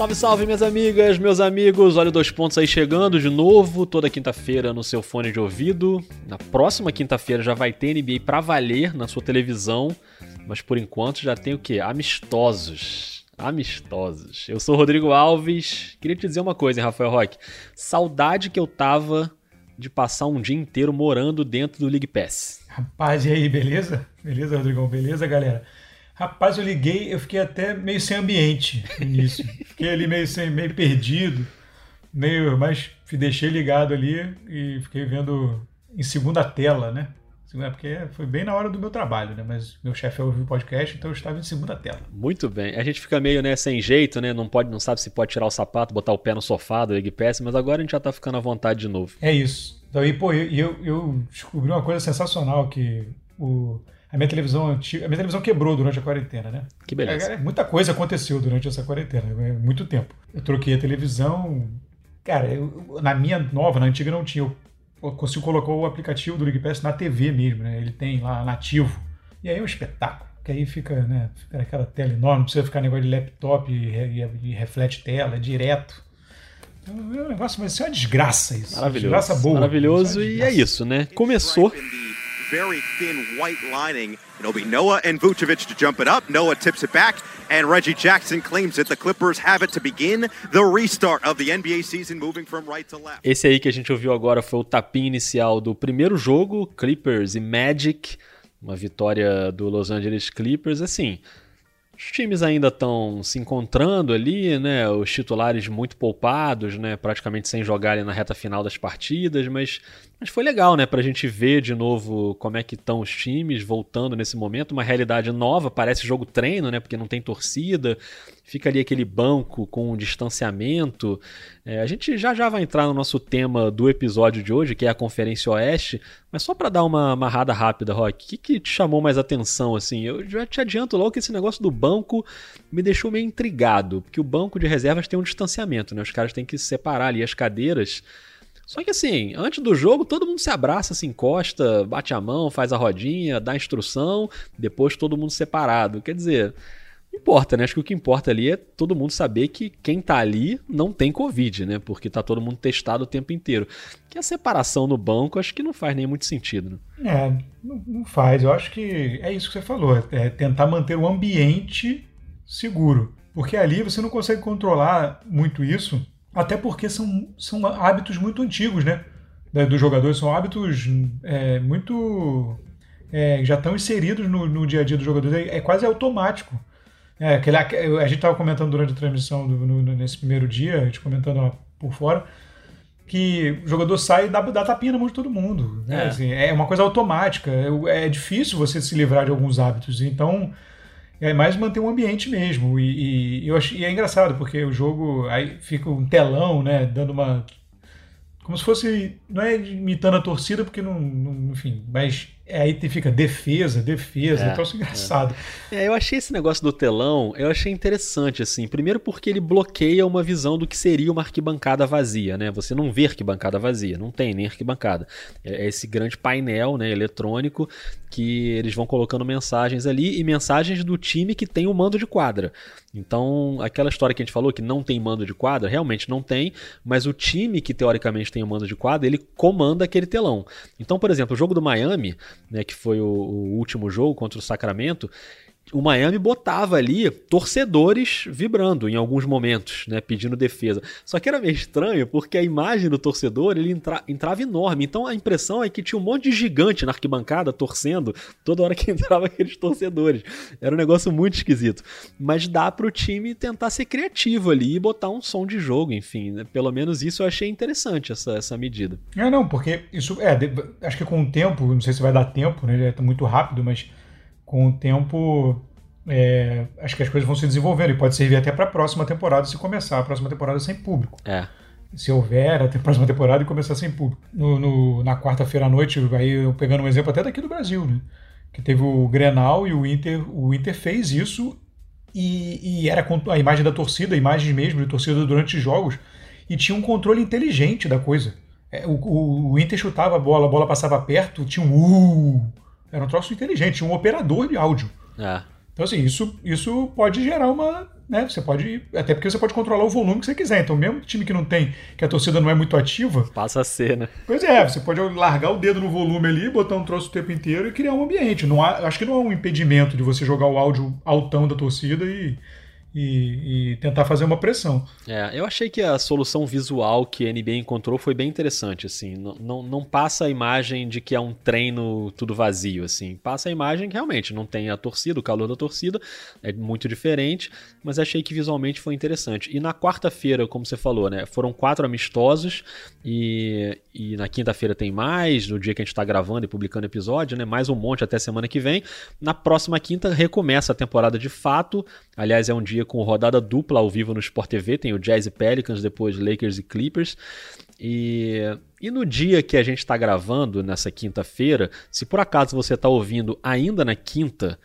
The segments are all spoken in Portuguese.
Salve, salve, minhas amigas, meus amigos. Olha o Dois Pontos aí chegando de novo, toda quinta-feira no seu fone de ouvido. Na próxima quinta-feira já vai ter NBA pra valer na sua televisão, mas por enquanto já tem o quê? Amistosos. Amistosos. Eu sou Rodrigo Alves. Queria te dizer uma coisa, hein, Rafael Roque. Saudade que eu tava de passar um dia inteiro morando dentro do League Pass. Rapaz, e aí, beleza? Beleza, Rodrigão? Beleza, galera? Rapaz, eu liguei, eu fiquei até meio sem ambiente no início. fiquei ali meio, sem, meio perdido, meio, mas deixei ligado ali e fiquei vendo em segunda tela, né? Porque foi bem na hora do meu trabalho, né? Mas meu chefe ouviu o podcast, então eu estava em segunda tela. Muito bem. A gente fica meio, né, sem jeito, né? Não pode, não sabe se pode tirar o sapato, botar o pé no sofá do Egg Pass, mas agora a gente já tá ficando à vontade de novo. É isso. Então, e, pô, eu, eu descobri uma coisa sensacional que o a minha televisão antiga. A minha televisão quebrou durante a quarentena, né? Que beleza. É, muita coisa aconteceu durante essa quarentena, é muito tempo. Eu troquei a televisão. Cara, eu, na minha nova, na antiga não tinha. Eu consigo colocar o aplicativo do Pass na TV mesmo, né? Ele tem lá nativo. E aí é um espetáculo. Que aí fica, né? Fica aquela tela enorme, não precisa ficar negócio de laptop e, e, e reflete tela, é direto. É um negócio, mas isso é uma desgraça isso. Maravilhoso. Desgraça boa. Maravilhoso, é e é isso, né? Começou very thin white lining. It'll be Noah and Vucevic to jump it up. Noah tips it back, and Reggie Jackson claims. The Clippers have it to begin the restart of the NBA season, moving from right to left. Esse aí que a gente ouviu agora foi o tapinha inicial do primeiro jogo, Clippers e Magic. Uma vitória do Los Angeles Clippers. Assim, os times ainda estão se encontrando ali, né? Os titulares muito poupados, né? Praticamente sem jogar ali na reta final das partidas, mas, mas foi legal, né? Pra gente ver de novo como é que estão os times voltando nesse momento, uma realidade nova, parece jogo treino, né? Porque não tem torcida, fica ali aquele banco com um distanciamento. É, a gente já já vai entrar no nosso tema do episódio de hoje, que é a Conferência Oeste, mas só para dar uma amarrada rápida, Rock, o que, que, te chamou mais atenção? assim? Eu já te adianto logo que esse negócio do banco me deixou meio intrigado, porque o banco de reservas tem um distanciamento, né? Os caras têm que separar ali as cadeiras. Só que assim, antes do jogo, todo mundo se abraça, se encosta, bate a mão, faz a rodinha, dá a instrução, depois todo mundo separado. Quer dizer, importa, né? Acho que o que importa ali é todo mundo saber que quem tá ali não tem Covid, né? Porque tá todo mundo testado o tempo inteiro. Que a separação no banco acho que não faz nem muito sentido, né? É, não, não faz. Eu acho que é isso que você falou. É tentar manter o ambiente seguro. Porque ali você não consegue controlar muito isso, até porque são, são hábitos muito antigos, né? Dos jogadores, são hábitos é, muito. É, já estão inseridos no, no, dia a dia dos jogadores, é, é quase automático. É, aquele, a gente estava comentando durante a transmissão do, no, nesse primeiro dia, a gente comentando lá por fora, que o jogador sai e dá, dá tapinha na mão de todo mundo. Né? É. Assim, é uma coisa automática. É, é, difícil você se livrar de alguns hábitos. Então, é mais manter um ambiente mesmo. E, e, eu acho, e é engraçado, porque o jogo aí fica um telão, né? Dando uma. Como se fosse. Não é imitando a torcida, porque não. não enfim, mas aí fica defesa, defesa, é, então isso é engraçado. É. é. eu achei esse negócio do telão, eu achei interessante, assim. Primeiro porque ele bloqueia uma visão do que seria uma arquibancada vazia, né? Você não vê arquibancada vazia, não tem nem arquibancada. É, é esse grande painel né, eletrônico que eles vão colocando mensagens ali e mensagens do time que tem o mando de quadra. Então, aquela história que a gente falou que não tem mando de quadra, realmente não tem, mas o time que teoricamente tem o mando de quadra, ele comanda aquele telão. Então, por exemplo, o jogo do Miami, né, que foi o, o último jogo contra o Sacramento, o Miami botava ali torcedores vibrando em alguns momentos, né, pedindo defesa. Só que era meio estranho porque a imagem do torcedor ele entra, entrava enorme. Então a impressão é que tinha um monte de gigante na arquibancada torcendo toda hora que entrava aqueles torcedores. Era um negócio muito esquisito. Mas dá para o time tentar ser criativo ali e botar um som de jogo, enfim. Né? Pelo menos isso eu achei interessante essa, essa medida. É, não, porque isso é, acho que com o tempo, não sei se vai dar tempo, né? É muito rápido, mas com o tempo, é, acho que as coisas vão se desenvolvendo e pode servir até para a próxima temporada se começar a próxima temporada sem público. É. Se houver a próxima temporada e começar sem público. No, no, na quarta-feira à noite, aí eu pegando um exemplo até daqui do Brasil, né? Que teve o Grenal e o Inter, o Inter fez isso e, e era a imagem da torcida, a imagem mesmo de torcida durante jogos, e tinha um controle inteligente da coisa. É, o, o, o, Inter chutava a bola, a bola passava perto, tinha um uh, era um troço inteligente, um operador de áudio. É. Então, assim, isso, isso pode gerar uma. Né, você pode. Até porque você pode controlar o volume que você quiser. Então, mesmo time que não tem, que a torcida não é muito ativa. Passa a ser, né? Pois é, você pode largar o dedo no volume ali, botar um troço o tempo inteiro e criar um ambiente. Não há, acho que não há um impedimento de você jogar o áudio altão da torcida e e, e, tentar fazer uma pressão. É, eu achei que a solução visual que a NBA encontrou foi bem interessante, assim, não, não, não, passa a imagem de que é um treino tudo vazio, assim, passa a imagem que realmente não tem a torcida, o calor da torcida, é muito diferente, mas achei que visualmente foi interessante. E na quarta-feira, como você falou, né, foram quatro amistosos e, e na quinta-feira tem mais, no dia que a gente está gravando e publicando episódio, né, mais um monte até semana que vem. Na próxima quinta recomeça a temporada de fato, aliás é um dia com rodada dupla ao vivo no Sport TV, tem o Jazz e Pelicans, depois Lakers e Clippers. E, e no dia que a gente está gravando, nessa quinta-feira, se por acaso você está ouvindo ainda na quinta,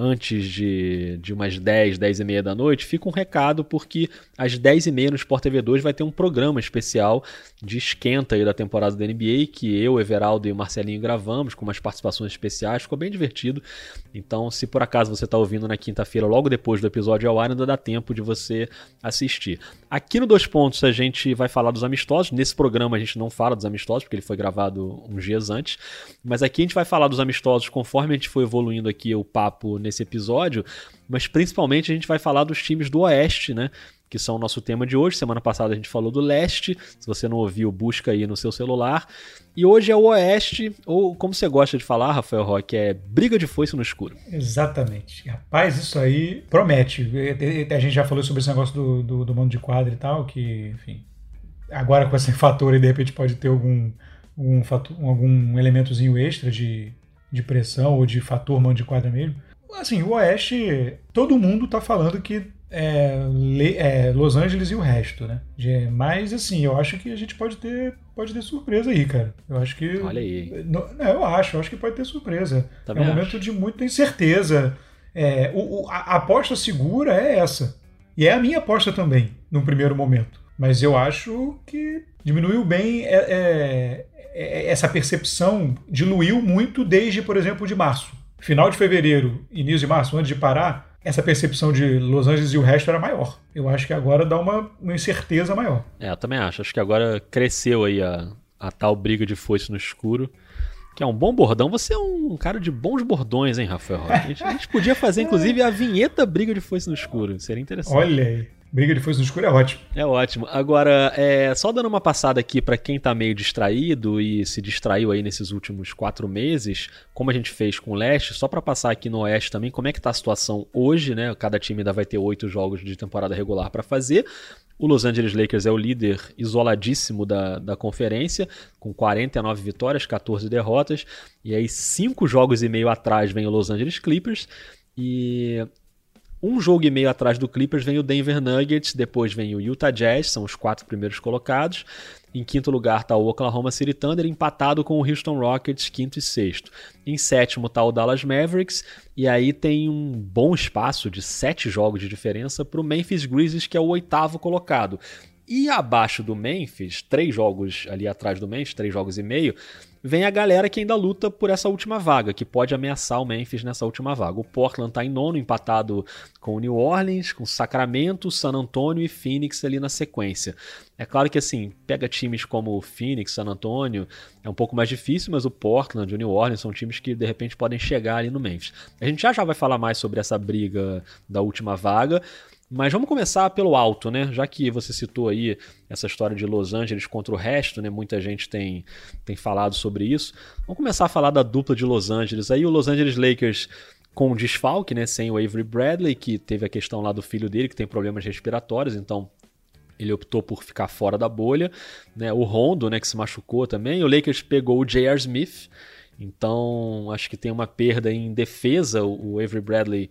antes de, de umas 10, 10 e meia da noite, fica um recado porque às 10 e meia no Sport TV 2 vai ter um programa especial de esquenta aí da temporada da NBA que eu, Everaldo e o Marcelinho gravamos com umas participações especiais, ficou bem divertido. Então, se por acaso você está ouvindo na quinta-feira, logo depois do episódio ao ar, ainda dá tempo de você assistir. Aqui no Dois Pontos a gente vai falar dos amistosos. Nesse programa a gente não fala dos amistosos, porque ele foi gravado uns dias antes. Mas aqui a gente vai falar dos amistosos conforme a gente foi evoluindo aqui o papo nesse episódio. Mas principalmente a gente vai falar dos times do Oeste, né? que são o nosso tema de hoje. Semana passada a gente falou do leste. Se você não ouviu, busca aí no seu celular. E hoje é o oeste, ou como você gosta de falar, Rafael Roque, é briga de foice no escuro. Exatamente. Rapaz, isso aí promete. A gente já falou sobre esse negócio do, do, do mundo de quadro e tal, que, enfim, agora com esse fator aí, de repente pode ter algum, um fator, algum elementozinho extra de, de pressão ou de fator mão de quadra mesmo. Assim, o Oeste, todo mundo tá falando que é, é, Los Angeles e o resto, né? Mas assim, eu acho que a gente pode ter, pode ter surpresa aí, cara. Eu acho que. Olha aí. Não, eu acho, eu acho que pode ter surpresa. Também é um acho. momento de muita incerteza. É, o, o, a aposta segura é essa. E é a minha aposta também, num primeiro momento. Mas eu acho que diminuiu bem é, é, é essa percepção, diluiu muito desde, por exemplo, de março. Final de fevereiro, início de março, antes de parar, essa percepção de Los Angeles e o resto era maior. Eu acho que agora dá uma, uma incerteza maior. É, eu também acho. Acho que agora cresceu aí a, a tal briga de foice no escuro. Que é um bom bordão. Você é um cara de bons bordões, hein, Rafael? A gente, a gente podia fazer, inclusive, a vinheta briga de foice no escuro. Seria interessante. Olha aí. Briga de foice no escuro é ótimo. É ótimo. Agora, é, só dando uma passada aqui para quem tá meio distraído e se distraiu aí nesses últimos quatro meses, como a gente fez com o Leste, só para passar aqui no Oeste também, como é que tá a situação hoje, né? Cada time ainda vai ter oito jogos de temporada regular para fazer. O Los Angeles Lakers é o líder isoladíssimo da, da conferência, com 49 vitórias, 14 derrotas. E aí, cinco jogos e meio atrás vem o Los Angeles Clippers. E um jogo e meio atrás do Clippers vem o Denver Nuggets, depois vem o Utah Jazz, são os quatro primeiros colocados. Em quinto lugar está o Oklahoma City Thunder, empatado com o Houston Rockets, quinto e sexto. Em sétimo está o Dallas Mavericks, e aí tem um bom espaço de sete jogos de diferença para o Memphis Grizzlies, que é o oitavo colocado. E abaixo do Memphis, três jogos ali atrás do Memphis, três jogos e meio, vem a galera que ainda luta por essa última vaga, que pode ameaçar o Memphis nessa última vaga. O Portland está em nono, empatado com o New Orleans, com Sacramento, San Antonio e Phoenix ali na sequência. É claro que assim, pega times como o Phoenix, San Antonio, é um pouco mais difícil, mas o Portland, o New Orleans são times que de repente podem chegar ali no Memphis. A gente já já vai falar mais sobre essa briga da última vaga, mas vamos começar pelo alto, né? Já que você citou aí essa história de Los Angeles contra o resto, né? Muita gente tem, tem falado sobre isso. Vamos começar a falar da dupla de Los Angeles. Aí o Los Angeles Lakers com desfalque, né? Sem o Avery Bradley, que teve a questão lá do filho dele, que tem problemas respiratórios, então ele optou por ficar fora da bolha. Né? O Rondo, né, que se machucou também. O Lakers pegou o J.R. Smith, então acho que tem uma perda em defesa. O Avery Bradley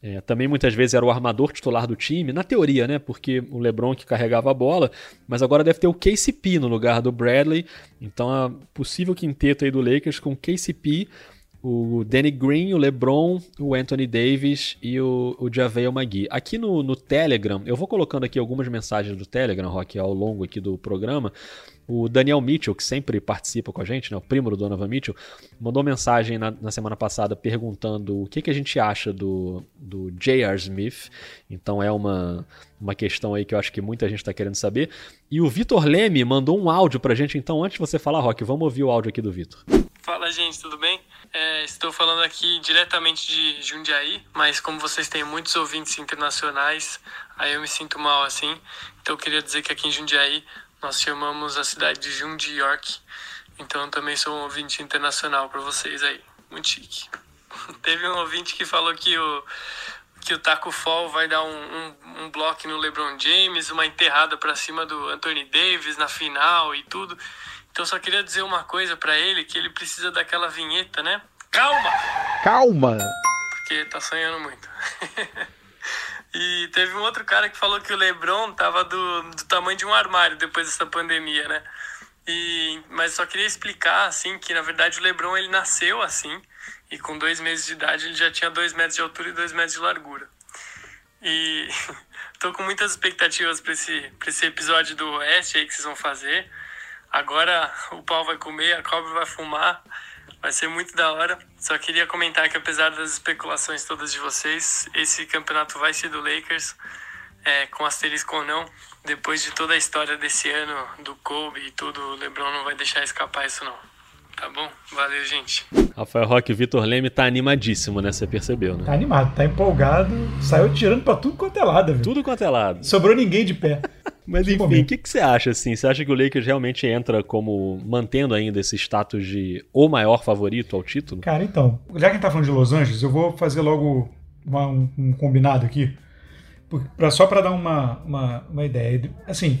é, também muitas vezes era o armador titular do time, na teoria, né? Porque o LeBron que carregava a bola, mas agora deve ter o KCP no lugar do Bradley. Então, a possível quinteto aí do Lakers com KCP, o Danny Green, o LeBron, o Anthony Davis e o, o JaVale McGee. Aqui no, no Telegram, eu vou colocando aqui algumas mensagens do Telegram, Rock, ao longo aqui do programa. O Daniel Mitchell, que sempre participa com a gente, né, o primo do Donovan Mitchell, mandou mensagem na, na semana passada perguntando o que, que a gente acha do, do J.R. Smith. Então é uma, uma questão aí que eu acho que muita gente está querendo saber. E o Vitor Leme mandou um áudio pra gente. Então, antes de você falar, Rock, vamos ouvir o áudio aqui do Vitor. Fala, gente, tudo bem? É, estou falando aqui diretamente de Jundiaí, mas como vocês têm muitos ouvintes internacionais, aí eu me sinto mal assim. Então eu queria dizer que aqui em Jundiaí nós chamamos a cidade de Jundi York. Então eu também sou um ouvinte internacional para vocês aí. Muito chique. Teve um ouvinte que falou que o, que o Taco Fall vai dar um, um, um bloco no LeBron James, uma enterrada para cima do Anthony Davis na final e tudo. Então só queria dizer uma coisa para ele, que ele precisa daquela vinheta, né? Calma! Calma! Porque tá sonhando muito. E teve um outro cara que falou que o LeBron tava do, do tamanho de um armário depois dessa pandemia, né? E, mas só queria explicar, assim, que na verdade o LeBron ele nasceu assim, e com dois meses de idade ele já tinha dois metros de altura e dois metros de largura. E tô com muitas expectativas para esse, pra esse episódio do Oeste aí que vocês vão fazer. Agora o pau vai comer, a cobra vai fumar. Vai ser muito da hora. Só queria comentar que apesar das especulações todas de vocês, esse campeonato vai ser do Lakers, é, com asterisco ou não. Depois de toda a história desse ano, do Kobe e tudo, o LeBron não vai deixar escapar isso não. Tá bom? Valeu, gente. Rafael Roque, Vitor Leme tá animadíssimo, né? Você percebeu, né? Tá animado, tá empolgado. Saiu tirando pra tudo quanto é lado, viu? Tudo quanto é lado. Sobrou ninguém de pé. Mas enfim, o que, que você acha assim? Você acha que o Lakers realmente entra como mantendo ainda esse status de o maior favorito ao título? Cara, então, já que a gente tá falando de Los Angeles, eu vou fazer logo uma, um, um, combinado aqui, pra, só para dar uma, uma, uma, ideia. Assim,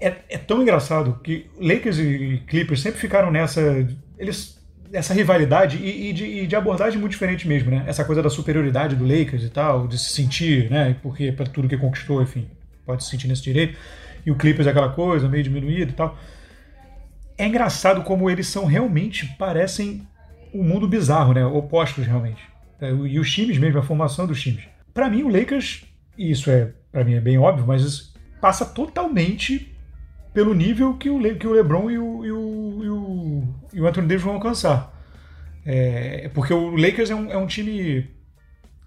é, é tão engraçado que Lakers e Clippers sempre ficaram nessa. Eles essa rivalidade e, e, de, e, de, abordagem muito diferente mesmo, né? Essa coisa da superioridade do Lakers e tal, de se sentir, né? Porque para tudo que conquistou, enfim, pode se sentir nesse direito. E o Clippers é aquela coisa, meio diminuído e tal. É engraçado como eles são realmente, parecem um mundo bizarro, né? Opostos realmente. É, e os times mesmo, a formação dos times. Para mim, o Lakers, e isso é, para mim é bem óbvio, mas passa totalmente pelo nível que o, Le, que o LeBron e o, e o, e o, e o Anthony Davis vão alcançar. É, porque o Lakers é um, é um time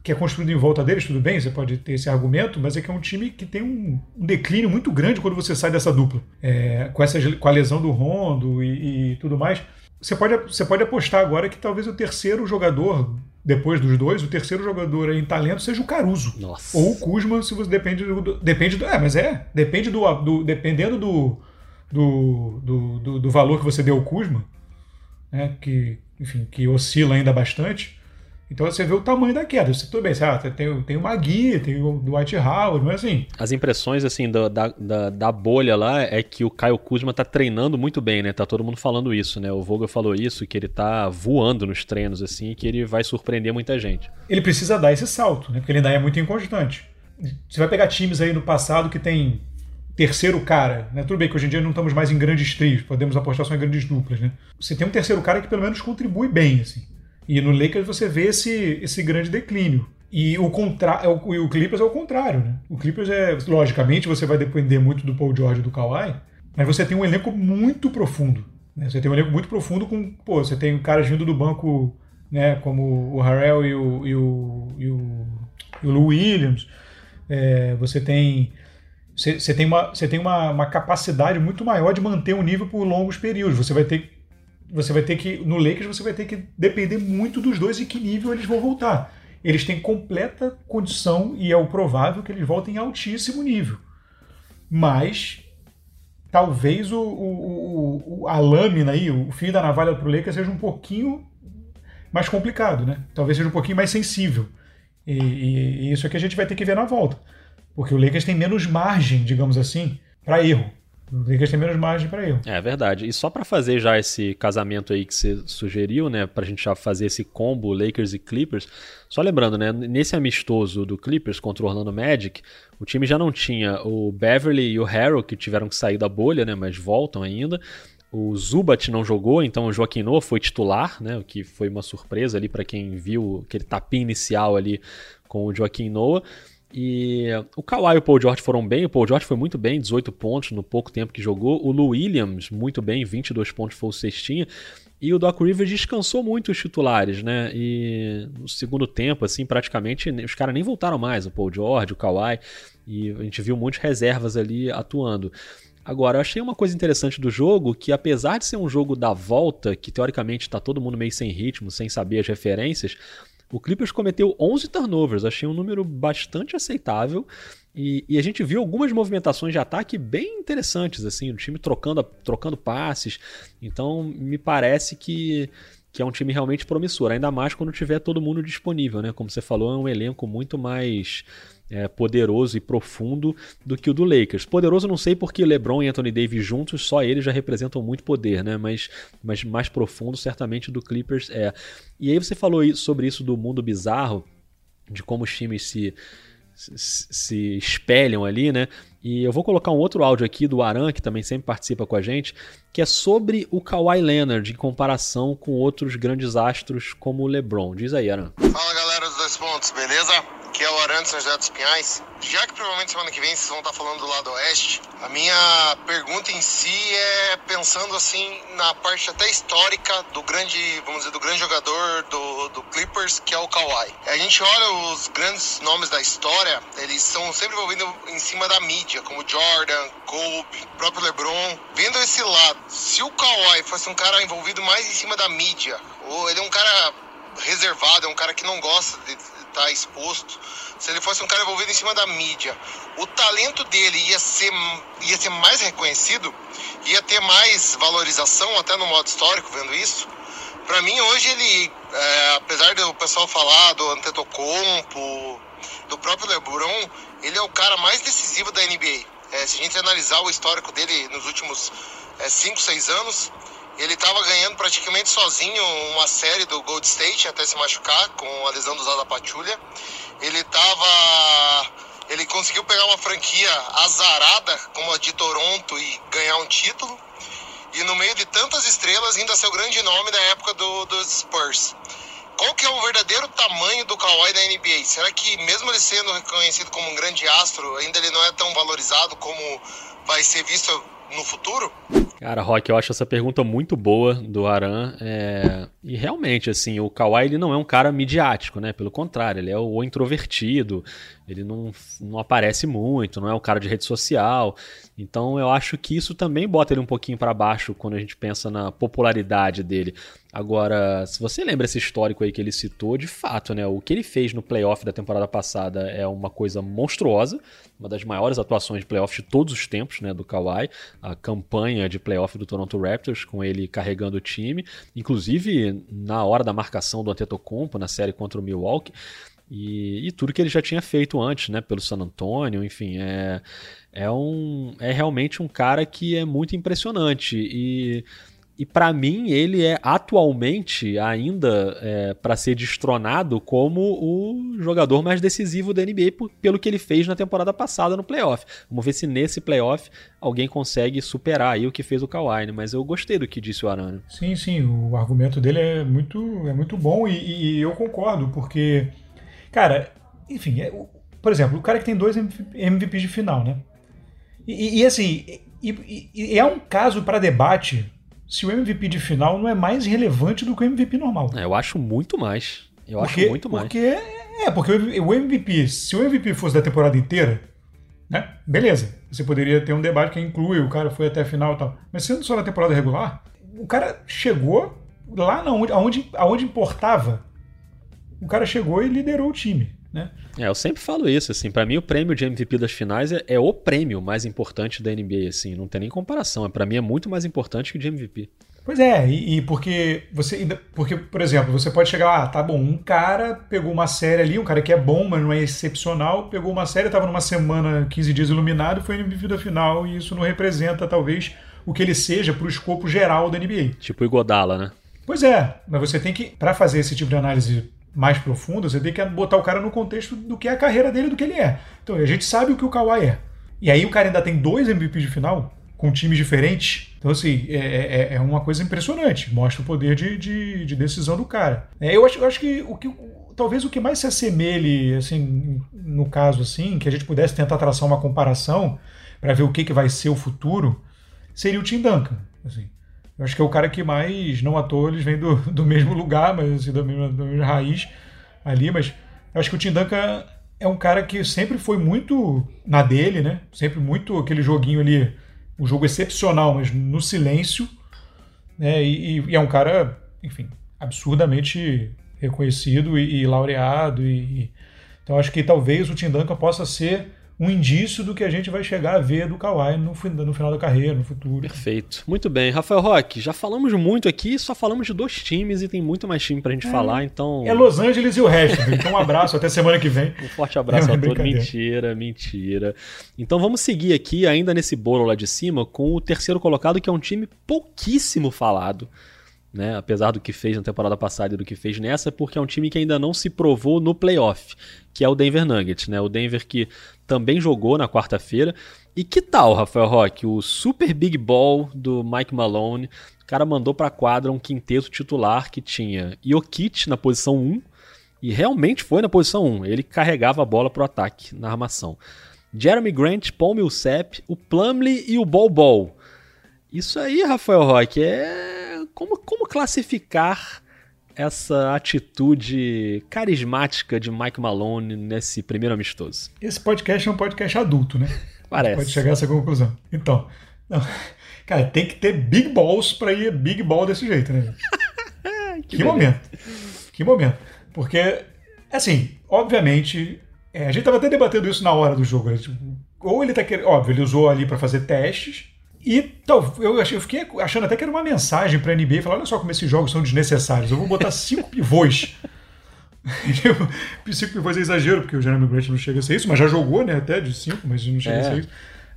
que é construído em volta deles, tudo bem, você pode ter esse argumento, mas é que é um time que tem um, um declínio muito grande quando você sai dessa dupla. É, com, essa, com a lesão do Rondo e, e, tudo mais. Você pode, você pode apostar agora que talvez o terceiro jogador, depois dos dois, o terceiro jogador em talento seja o Caruso. Nossa. Ou o Kuzma, se você depende do. Depende do. É, mas é. Depende do. do dependendo do do, do, do, do valor que você deu ao Kuzma, né, que, enfim, que oscila ainda bastante então você vê o tamanho da queda. Você, tudo bem, você, ah, tem, tem uma guia, tem o Dwight Howard, não é assim. As impressões assim da, da, da, bolha lá é que o Caio Kuzma tá treinando muito bem, né? Tá todo mundo falando isso, né? O Vogel falou isso, que ele tá voando nos treinos, assim, que ele vai surpreender muita gente. Ele precisa dar esse salto, né? Porque ele ainda é muito inconstante. Você vai pegar times aí no passado que tem terceiro cara, né? Tudo bem que hoje em dia não estamos mais em grandes trios, podemos apostar só em grandes duplas, né? Você tem um terceiro cara que pelo menos contribui bem, assim. E no Lakers você vê esse, esse grande declínio. E o, contra... É o, o Clippers é o contrário, né? O Clippers é, logicamente, você vai depender muito do Paul George e do Kawhi, mas você tem um elenco muito profundo. Né? Você tem um elenco muito profundo com, pô, você tem caras vindo do banco, né, como o Harrell e o, e o, e o, e o Lou Williams. É, você tem você tem, uma, você tem uma, uma capacidade muito maior de manter um nível por longos períodos. Você vai ter você vai ter que no Lakers você vai ter que depender muito dos dois e que nível eles vão voltar. Eles têm completa condição e é o provável que eles voltem em altíssimo nível. Mas talvez o, o, o, a lâmina aí, o fio da navalha para o Lakers seja um pouquinho mais complicado, né? Talvez seja um pouquinho mais sensível. E, e, e isso é que a gente vai ter que ver na volta. Porque o Lakers tem menos margem, digamos assim, para erro. Lakers tem menos margem para erro. É verdade. E só para fazer já esse casamento aí que você sugeriu, né, para a gente já fazer esse combo Lakers e Clippers, só lembrando, né, nesse amistoso do Clippers contra o Orlando Magic, o time já não tinha o Beverly e o Harrell que tiveram que sair da bolha, né, mas voltam ainda. O Zubat não jogou, então o Joaquim Noah foi titular, né? O que foi uma surpresa ali para quem viu aquele tapinha inicial ali com o Joaquim Noah. E o Kawhi e o Paul George foram bem, o Paul George foi muito bem, 18 pontos no pouco tempo que jogou. O Lou Williams, muito bem, 22 pontos foi o cestinha. E o Doc Rivers descansou muito os titulares, né? E no segundo tempo, assim, praticamente os caras nem voltaram mais, o Paul George, o Kawhi, e a gente viu muitas reservas ali atuando. Agora, eu achei uma coisa interessante do jogo que, apesar de ser um jogo da volta, que teoricamente está todo mundo meio sem ritmo, sem saber as referências, o Clippers cometeu 11 turnovers, achei um número bastante aceitável. E, e, a gente viu algumas movimentações de ataque bem interessantes, assim, o time trocando, trocando passes. Então, me parece que, que é um time realmente promissor, ainda mais quando tiver todo mundo disponível, né? Como você falou, é um elenco muito mais é, poderoso e profundo do que o do Lakers. Poderoso não sei porque LeBron e Anthony Davis juntos, só eles já representam muito poder, né? Mas, mas mais profundo certamente do Clippers é. E aí você falou sobre isso do mundo bizarro, de como os times se se espelham ali, né? E eu vou colocar um outro áudio aqui do Aran, que também sempre participa com a gente, que é sobre o Kawhi Leonard em comparação com outros grandes astros como o LeBron. Diz aí, Aran. Fala galera dos dois pontos, beleza? Que é o Arantes São José dos Pinhais. Já que provavelmente semana que vem vocês vão estar falando do lado oeste, a minha pergunta em si é pensando assim na parte até histórica do grande, vamos dizer, do grande jogador do, do Clippers, que é o Kawhi. A gente olha os grandes nomes da história, eles são sempre envolvidos em cima da mídia, como Jordan, Kobe, próprio LeBron. Vendo esse lado, se o Kawhi fosse um cara envolvido mais em cima da mídia, ou ele é um cara reservado, é um cara que não gosta de tá exposto, se ele fosse um cara envolvido em cima da mídia, o talento dele ia ser, ia ser mais reconhecido, ia ter mais valorização, até no modo histórico, vendo isso. Para mim, hoje, ele, é, apesar do pessoal falar do Antetokounmpo, do próprio LeBron, ele é o cara mais decisivo da NBA. É, se a gente analisar o histórico dele nos últimos 5, é, 6 anos, ele estava ganhando praticamente sozinho uma série do Gold State até se machucar com a lesão do Zada Pachulia. Ele estava. Ele conseguiu pegar uma franquia azarada como a de Toronto e ganhar um título. E no meio de tantas estrelas, ainda ser o grande nome da época do, dos Spurs. Qual que é o verdadeiro tamanho do Kawhi da NBA? Será que mesmo ele sendo reconhecido como um grande astro, ainda ele não é tão valorizado como vai ser visto no futuro? Cara, Rock, eu acho essa pergunta muito boa do Aran. É... E realmente, assim, o Kawhi ele não é um cara midiático, né? Pelo contrário, ele é o introvertido, ele não, não aparece muito, não é um cara de rede social. Então eu acho que isso também bota ele um pouquinho para baixo quando a gente pensa na popularidade dele. Agora, se você lembra esse histórico aí que ele citou, de fato, né? O que ele fez no playoff da temporada passada é uma coisa monstruosa, uma das maiores atuações de playoff de todos os tempos, né? Do Kawhi, a campanha de playoff do Toronto Raptors, com ele carregando o time, inclusive na hora da marcação do Antetokounmpo na série contra o Milwaukee. E, e, tudo que ele já tinha feito antes, né, pelo San Antonio, enfim, é, é, um, é realmente um cara que é muito impressionante e e para mim, ele é atualmente ainda é, para ser destronado como o jogador mais decisivo da NBA por, pelo que ele fez na temporada passada no playoff. Vamos ver se nesse playoff alguém consegue superar aí o que fez o Kawhi, né? Mas eu gostei do que disse o Arana. Sim, sim, o argumento dele é muito, é muito bom e, e eu concordo, porque, cara, enfim, é, por exemplo, o cara que tem dois MVPs de final, né? E, e assim, e, e é um caso para debate se o MVP de final não é mais relevante do que o MVP normal. É, eu acho muito mais. Eu porque, acho muito mais. Porque, é, porque o MVP, se o MVP fosse da temporada inteira, né? Beleza. Você poderia ter um debate que inclui, o cara foi até a final e tal. Mas sendo só na temporada regular, o cara chegou lá na onde, aonde, aonde importava. O cara chegou e liderou o time. Né? É, eu sempre falo isso, assim, para mim o prêmio de MVP das finais é, é, o prêmio mais importante da NBA, assim, não tem nem comparação, para mim é muito mais importante que o de MVP. Pois é, e, e, porque você, porque por exemplo, você pode chegar lá, ah, tá bom, um cara pegou uma série ali, um cara que é bom, mas não é excepcional, pegou uma série, tava numa semana, 15 dias iluminado, foi MVP da final, e isso não representa talvez o que ele seja pro escopo geral da NBA. Tipo o Igodala, né? Pois é, mas você tem que, para fazer esse tipo de análise mais profundo, você tem que botar o cara no contexto do que é a carreira dele, do que ele é. Então a gente sabe o que o Kawhi é. E aí o cara ainda tem dois MVPs de final. com times diferentes. Então, assim, é, é, é uma coisa impressionante. Mostra o poder de, de, de decisão do cara. É, eu, acho, eu acho que o que talvez o que mais se assemelhe, assim, no caso assim, que a gente pudesse tentar traçar uma comparação para ver o que, que vai ser o futuro, seria o Tim Duncan. Assim. Eu acho que é o cara que mais, não à toa, eles vêm do, do mesmo lugar, mas assim, da, mesma, da mesma raiz ali, mas eu acho que o Tim Duncan é um cara que sempre foi muito na dele, né? Sempre muito aquele joguinho ali, um jogo excepcional, mas no silêncio, né? E, e é um cara, enfim, absurdamente reconhecido e, e laureado. E, então acho que talvez o Tim Duncan possa ser um indício do que a gente vai chegar a ver do Kawhi no, no final da carreira, no futuro. Perfeito. Muito bem. Rafael Roque, já falamos muito aqui, só falamos de dois times e tem muito mais time pra gente é, falar, então... É Los Angeles e o resto. Então um abraço, até semana que vem. Um forte abraço é a todos. Mentira, mentira. Então vamos seguir aqui, ainda nesse bolo lá de cima, com o terceiro colocado, que é um time pouquíssimo falado né? Apesar do que fez na temporada passada e do que fez nessa, porque é um time que ainda não se provou no playoff, que é o Denver Nuggets, né? O Denver que também jogou na quarta-feira. E que tal, Rafael Roque, o super big ball do Mike Malone? O cara mandou para a quadra um quinteto titular que tinha Jokic na posição 1, e realmente foi na posição 1. Ele carregava a bola pro ataque na armação. Jeremy Grant, Paul Millsap, o Plumlee e o Bol Bol. Isso aí, Rafael Roque, é como, como classificar essa atitude carismática de Mike Malone nesse primeiro amistoso? Esse podcast é um podcast adulto, né? Parece. Pode chegar a essa conclusão. Então, não, cara, tem que ter big balls para ir big ball desse jeito, né? que, que momento. Que momento. Porque, assim, obviamente, é, a gente tava até debatendo isso na hora do jogo. Né? Tipo, ou ele tá querendo. Óbvio, ele usou ali para fazer testes e tal, eu, achei, eu fiquei achando até que era uma mensagem para a NBA, falar, olha só como esses jogos são desnecessários, eu vou botar cinco pivôs. cinco pivôs é exagero, porque o Jeremy Grant não chega a ser isso, mas já jogou, né, até de cinco, mas não chega é. a ser isso.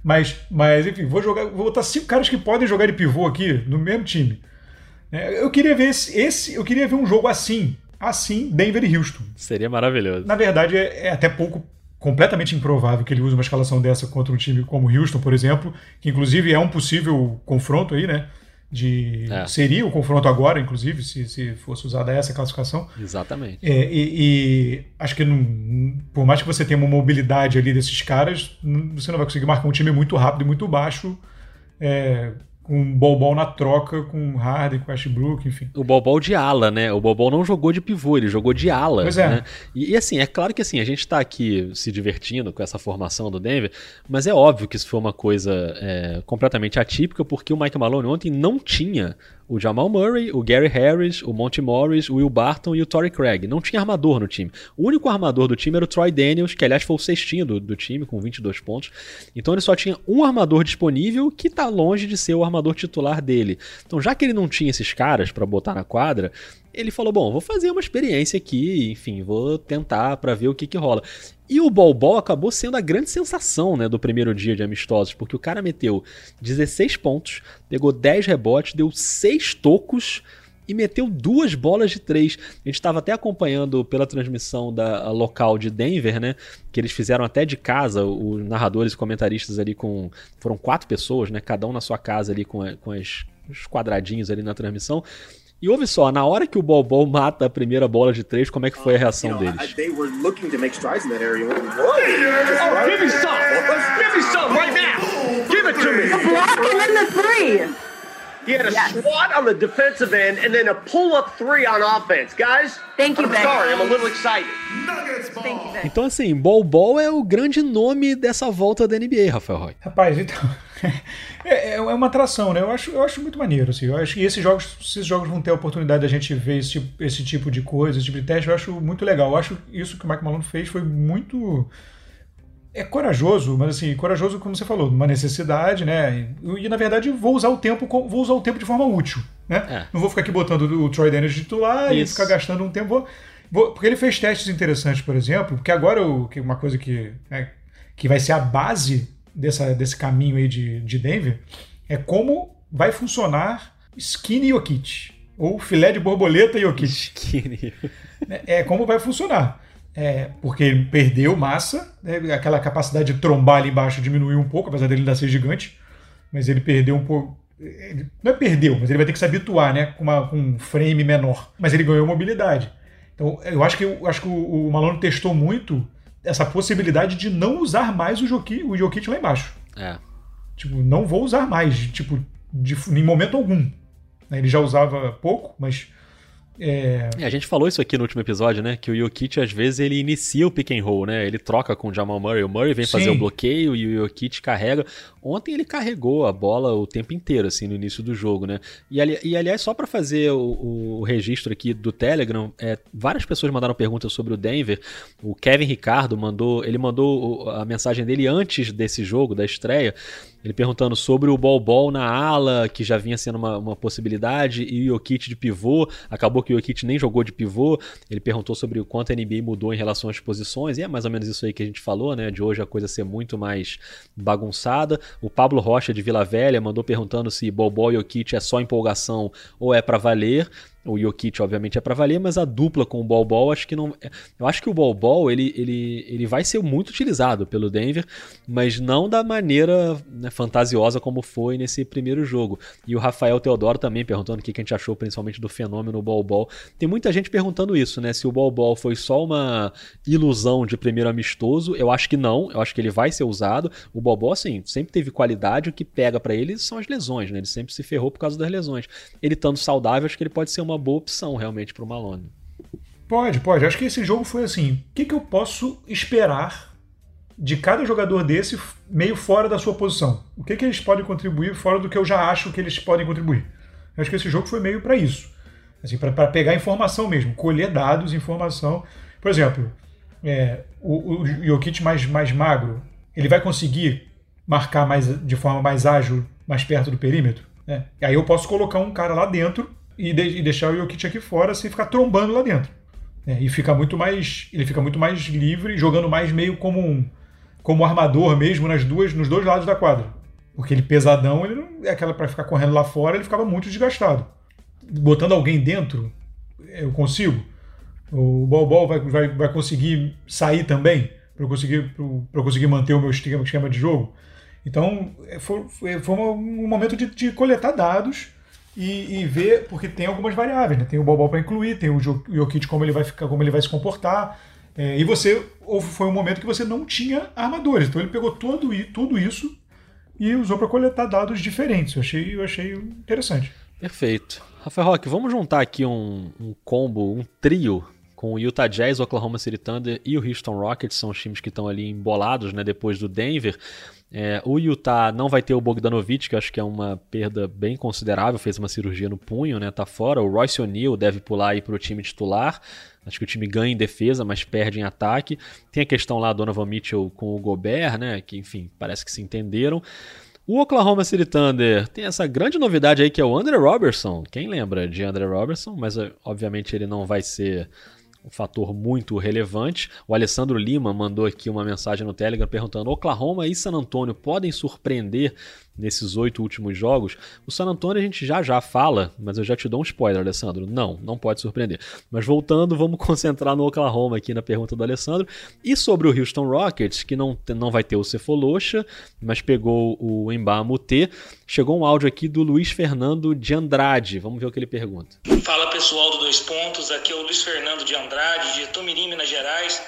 Mas, mas enfim, vou jogar, vou botar cinco caras que podem jogar de pivô aqui no mesmo time. É, eu queria ver esse, esse, eu queria ver um jogo assim, assim, Denver e Houston. Seria maravilhoso. Na verdade, é, é até pouco completamente improvável que ele use uma escalação dessa contra um time como o Houston, por exemplo, que inclusive é um possível confronto aí, né? De, é. Seria o confronto agora, inclusive, se, se fosse usada essa classificação. Exatamente. É, e, e, acho que não, por mais que você tenha uma mobilidade ali desses caras, você não vai conseguir marcar um time muito rápido e muito baixo é, um Bobol na troca com Harden, com Westbrook, enfim. O Bobol de ala, né? O Bobol não jogou de pivô, ele jogou de ala. Pois é. Né? E, e, assim, é claro que assim, a gente tá aqui se divertindo com essa formação do Denver, mas é óbvio que isso foi uma coisa é, completamente atípica, porque o Mike Malone ontem não tinha o Jamal Murray, o Gary Harris, o Monty Morris, o Will Barton e o Torrey Craig. Não tinha armador no time. O único armador do time era o Troy Daniels, que aliás foi o sextinho do, do time, com 22 pontos. Então ele só tinha um armador disponível que está longe de ser o armador titular dele. Então já que ele não tinha esses caras para botar na quadra, ele falou: Bom, vou fazer uma experiência aqui, enfim, vou tentar para ver o que, que rola. E o Bol acabou sendo a grande sensação né, do primeiro dia de amistosos, porque o cara meteu 16 pontos, pegou 10 rebotes, deu 6 tocos e meteu duas bolas de três. A gente estava até acompanhando pela transmissão da local de Denver, né? Que eles fizeram até de casa, os narradores e comentaristas ali com. Foram quatro pessoas, né? Cada um na sua casa ali com, com as, os quadradinhos ali na transmissão. E ouve só, na hora que o Bol mata a primeira bola de três, como é que foi a reação deles? They were looking to He had a yes. swat on the defensive end and then a pull-up three on offense. Guys, Thank you, I'm Ben. sorry, I'm a little excited. Thank you, ben. Então, assim, Bol Bol é o grande nome dessa volta da NBA, Rafael Roy. Rapaz, então... É, é, é, uma atração, né? Eu acho, eu acho muito maneiro, assim. Eu acho que esses jogos, esses jogos vão ter a oportunidade da gente ver esse tipo, esse tipo de coisa, esse tipo de teste. Eu acho muito legal. Eu acho isso que o Mike Malone fez foi muito é corajoso, mas assim, corajoso como você falou, uma necessidade, né? E, na verdade vou usar o tempo, vou usar o tempo de forma útil, né? É. Não vou ficar aqui botando o Troy Daniels titular Isso. e ficar gastando um tempo. Vou, vou, porque ele fez testes interessantes, por exemplo, porque agora o, que uma coisa que, né, que vai ser a base dessa, desse caminho aí de, de Denver é como vai funcionar Skinny Jokic, ou filé de borboleta Jokic. Skinny. É, é como vai funcionar. É, porque ele perdeu massa, né, aquela capacidade de trombar ali embaixo diminuiu um pouco, apesar dele ainda ser gigante. mas ele perdeu um pouco. Ele não é perdeu, mas ele vai ter que se habituar, né? Com, uma, com um frame menor. Mas ele ganhou mobilidade. Então, eu acho que, eu acho que o, o Malone testou muito essa possibilidade de não usar mais o Jokic, o Jokic lá embaixo. É. Tipo, não vou usar mais, tipo, de, em momento algum. Ele já usava pouco, mas é... A gente falou isso aqui no último episódio, né? Que o Jokic, às vezes, ele inicia o pick and roll, né? Ele troca com o Jamal Murray. O Murray vem Sim. fazer o bloqueio e o Jokic carrega. Ontem ele carregou a bola o tempo inteiro, assim, no início do jogo, né? E, ali, e aliás, só para fazer o, o, registro aqui do Telegram, é, várias pessoas mandaram perguntas sobre o Denver. O Kevin Ricardo mandou, ele mandou a mensagem dele antes desse jogo, da estreia, ele perguntando sobre o Bol Bol na ala, que já vinha sendo uma, uma possibilidade, e o Jokic de pivô. Acabou que o Jokic nem jogou de pivô. Ele perguntou sobre o quanto a NBA mudou em relação às posições, e é mais ou menos isso aí que a gente falou, né? De hoje a coisa ser muito mais bagunçada. O Pablo Rocha de Vila Velha mandou perguntando se Bol Bol e Jokic é só empolgação ou é para valer. O Jokic, obviamente, é para valer, mas a dupla com o Bol, acho que não. Eu acho que o Bol ele, ele, ele vai ser muito utilizado pelo Denver, mas não da maneira né, fantasiosa como foi nesse primeiro jogo. E o Rafael Teodoro também perguntando o que a gente achou principalmente do fenômeno Bol. Tem muita gente perguntando isso, né? Se o Bol foi só uma ilusão de primeiro amistoso. Eu acho que não, eu acho que ele vai ser usado. O Bol, assim, sempre teve qualidade, o que pega para ele são as lesões, né? Ele sempre se ferrou por causa das lesões. Ele estando saudável, acho que ele pode ser uma uma boa opção realmente para o Malone. Pode, pode. Acho que esse jogo foi assim. O que, que eu posso esperar de cada jogador desse meio fora da sua posição? O que, que eles podem contribuir fora do que eu já acho que eles podem contribuir? Eu acho que esse jogo foi meio para isso. Assim, para pegar informação mesmo, colher dados, informação. Por exemplo, é, o, o Jokic mais, mais magro, ele vai conseguir marcar mais, de forma mais ágil, mais perto do perímetro? Né? Aí eu posso colocar um cara lá dentro e, de, e deixar o Jokic aqui fora sem ficar trombando lá dentro. É, e fica muito mais. Ele fica muito mais livre, jogando mais meio como um como armador mesmo nas duas, nos dois lados da quadra. Porque ele pesadão, ele não é aquela para ficar correndo lá fora, ele ficava muito desgastado. Botando alguém dentro, eu consigo. O Bol vai, vai, vai conseguir sair também para conseguir para conseguir manter o meu esquema, esquema de jogo. Então foi, foi, foi um momento de, de coletar dados e, e ver, porque tem algumas variáveis, né? Tem o Bobol para incluir, tem o Jokic como ele vai ficar, como ele vai se comportar. É, e você foi um momento que você não tinha armadores, então ele pegou todo, tudo isso e usou para coletar dados diferentes. Eu achei, eu achei interessante. Perfeito. Rafael Roque, vamos juntar aqui um, um combo, um trio com o Utah Jazz, o Oklahoma City Thunder e o Houston Rockets, são os times que estão ali embolados né, depois do Denver. É, o Utah não vai ter o Bogdanovich, que acho que é uma perda bem considerável, fez uma cirurgia no punho, né? Tá fora. O Royce O'Neal deve pular aí para o time titular. Acho que o time ganha em defesa, mas perde em ataque. Tem a questão lá do Donovan Mitchell com o Gobert, né? Que, enfim, parece que se entenderam. O Oklahoma City Thunder tem essa grande novidade aí que é o Andre Robertson. Quem lembra de Andre Robertson? Mas obviamente ele não vai ser um fator muito relevante. O Alessandro Lima mandou aqui uma mensagem no Telegram perguntando: Oklahoma e San Antonio podem surpreender nesses oito últimos jogos. O San Antonio a gente já já fala, mas eu já te dou um spoiler, Alessandro. Não, não pode surpreender. Mas voltando, vamos concentrar no Oklahoma aqui na pergunta do Alessandro. E sobre o Houston Rockets, que não, não vai ter o Cefolosha, mas pegou o Embamute. Chegou um áudio aqui do Luiz Fernando de Andrade. Vamos ver o que ele pergunta. Fala pessoal do Dois Pontos, aqui é o Luiz Fernando de Andrade, de Tomirim, Minas Gerais.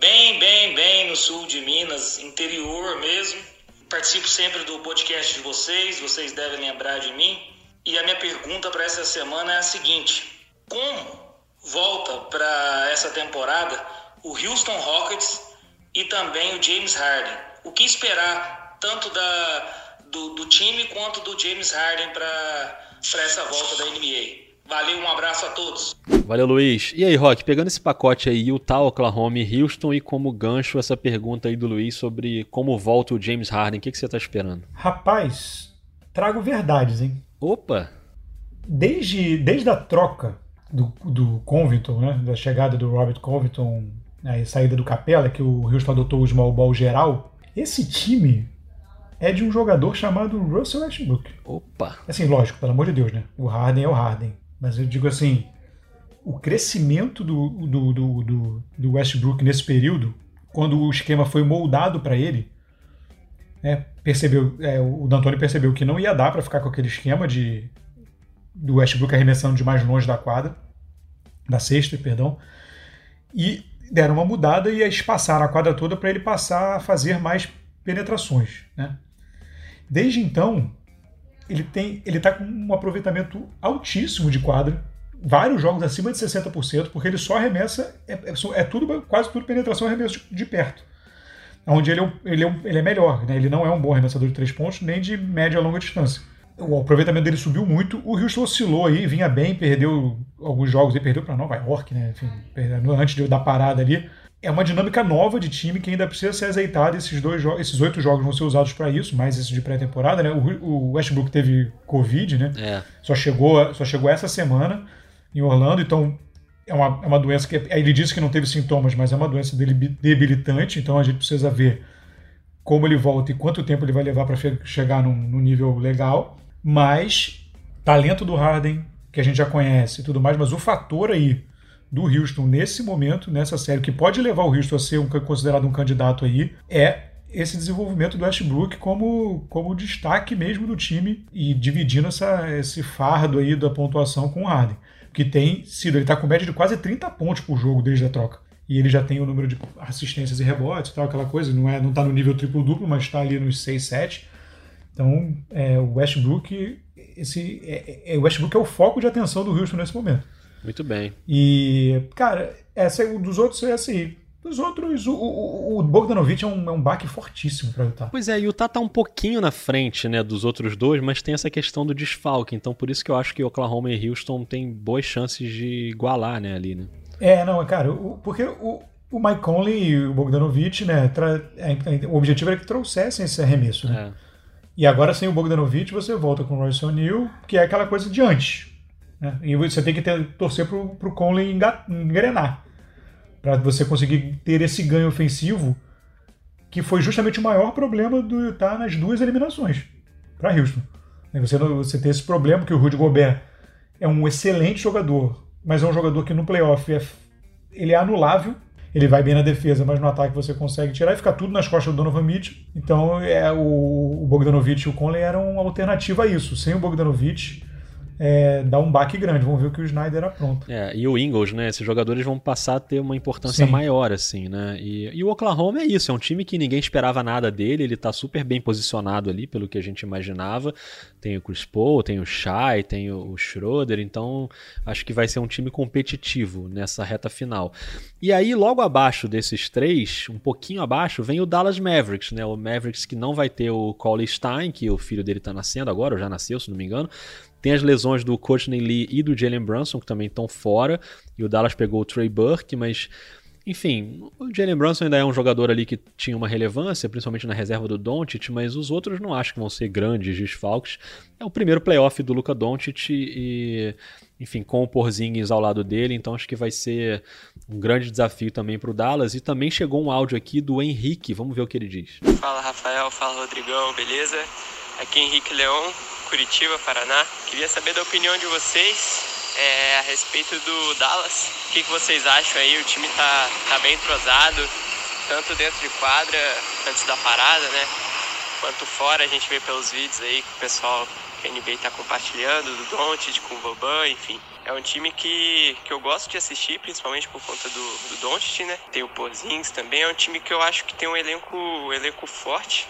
Bem, bem, bem no sul de Minas, interior mesmo Participo sempre do podcast de vocês, vocês devem lembrar de mim. E a minha pergunta para essa semana é a seguinte: como volta para essa temporada o Houston Rockets e também o James Harden? O que esperar tanto da, do, do time quanto do James Harden para essa volta da NBA? Valeu, um abraço a todos. Valeu, Luiz. E aí, Rock, pegando esse pacote aí, Utah, Oklahoma e Houston, e como gancho essa pergunta aí do Luiz sobre como volta o James Harden, o que, que você tá esperando? Rapaz, trago verdades, hein? Opa! Desde, desde a troca do, do Covington, né, da chegada do Robert Covington né, e saída do Capela, que o Houston adotou o small ball geral, esse time é de um jogador chamado Russell Westbrook. Opa! Assim, lógico, pelo amor de Deus, né? O Harden é o Harden. Mas eu digo assim, o crescimento do, do, do, do, do Westbrook nesse período, quando o esquema foi moldado para ele, né, percebeu, é, o D'Antoni percebeu que não ia dar para ficar com aquele esquema de do Westbrook arremessando de mais longe da quadra, da sexta, perdão, e deram uma mudada e espaçaram a quadra toda para ele passar a fazer mais penetrações. Né? Desde então, ele tem ele está com um aproveitamento altíssimo de quadra, vários jogos acima de 60%, porque ele só arremessa, é, é, é tudo, quase tudo penetração e arremesso de, de perto. Onde ele é, ele é, ele é melhor, né? ele não é um bom arremessador de três pontos, nem de média a longa distância. O aproveitamento dele subiu muito, o Houston oscilou aí, vinha bem, perdeu alguns jogos e perdeu para Nova York, né? Enfim, antes da parada ali é uma dinâmica nova de time que ainda precisa ser azeitada. Esses dois esses oito jogos vão ser usados para isso, mais esse de pré-temporada, né? O, o, Westbrook teve Covid, né? É. Só chegou, só chegou essa semana em Orlando, então é uma, é uma doença que ele disse que não teve sintomas, mas é uma doença debilitante, então a gente precisa ver como ele volta e quanto tempo ele vai levar para chegar num, num nível legal. Mas talento do Harden, que a gente já conhece e tudo mais, mas o fator aí do Houston nesse momento, nessa série, que pode levar o Houston a ser um, considerado um candidato aí, é esse desenvolvimento do Westbrook como, como destaque mesmo do time e dividindo essa, esse fardo aí da pontuação com o Harden. Que tem sido, ele está com média de quase 30 pontos por jogo desde a troca. E ele já tem o número de assistências e rebotes tal, aquela coisa. Não, é, não tá no nível triplo-duplo, mas está ali nos 6, 7. Então, é, o Westbrook, esse, é, é, o Westbrook é o foco de atenção do Houston nesse momento. Muito bem. E, cara, essa, dos outros é assim. Dos outros, o, o, o Bogdanovich é um, é um baque fortíssimo para Utah. Pois é, e o Utah tá um pouquinho na frente, né, dos outros dois, mas tem essa questão do desfalque. Então, por isso que eu acho que Oklahoma e Houston têm boas chances de igualar, né, ali, né? É, não, cara, o, porque o, o Mike Conley e o Bogdanovich, né, tra, é, o objetivo era que trouxessem esse arremesso, né? É. E agora, sem o Bogdanovich, você volta com o Royce O'Neal, que é aquela coisa de antes. Né? E você tem que ter, torcer para o Conley engrenar. Para você conseguir ter esse ganho ofensivo, que foi justamente o maior problema do Utah nas duas eliminações para Houston. Você, você tem esse problema que o Rudy Gobert é um excelente jogador, mas é um jogador que no playoff é, ele é anulável. Ele vai bem na defesa, mas no ataque você consegue tirar e ficar tudo nas costas do Donovan Mitchell. Então é, o, o Bogdanovich e o Conley eram uma alternativa a isso. Sem o Bogdanovich, é, dá um baque grande. Vamos ver o que o Snyder apronta. É, e o Ingles, né? Esses jogadores vão passar a ter uma importância Sim. maior, assim, né? E, e, o Oklahoma é isso, é um time que ninguém esperava nada dele, ele tá super bem posicionado ali, pelo que a gente imaginava. Tem o Chris Paul, tem o Shai, tem o Schroeder, então acho que vai ser um time competitivo nessa reta final. E aí, logo abaixo desses três, um pouquinho abaixo, vem o Dallas Mavericks, né? O Mavericks que não vai ter o Collie Stein, que o filho dele tá nascendo agora, ou já nasceu, se não me engano. Tem as lesões do Courtney Lee e do Jalen Brunson, que também estão fora. E o Dallas pegou o Trey Burke, mas enfim, o Jalen Brunson ainda é um jogador ali que tinha uma relevância, principalmente na reserva do Doncic, mas os outros não acho que vão ser grandes desfalques. É o primeiro playoff do Luca Doncic e, enfim, com o Porzingis ao lado dele, então acho que vai ser um grande desafio também para o Dallas. E também chegou um áudio aqui do Henrique, vamos ver o que ele diz. Fala Rafael, fala Rodrigão, beleza? Aqui é Henrique Leão, Curitiba, Paraná. Queria saber da opinião de vocês é, a respeito do Dallas. O que, que vocês acham aí? O time tá, tá bem entrosado, tanto dentro de quadra, antes da parada, né? Quanto fora, a gente vê pelos vídeos aí que o pessoal que a NBA tá compartilhando, do Doncic com o Boban, enfim. É um time que, que eu gosto de assistir, principalmente por conta do, do Doncic, né? Tem o Porzingis também, é um time que eu acho que tem um elenco, um elenco forte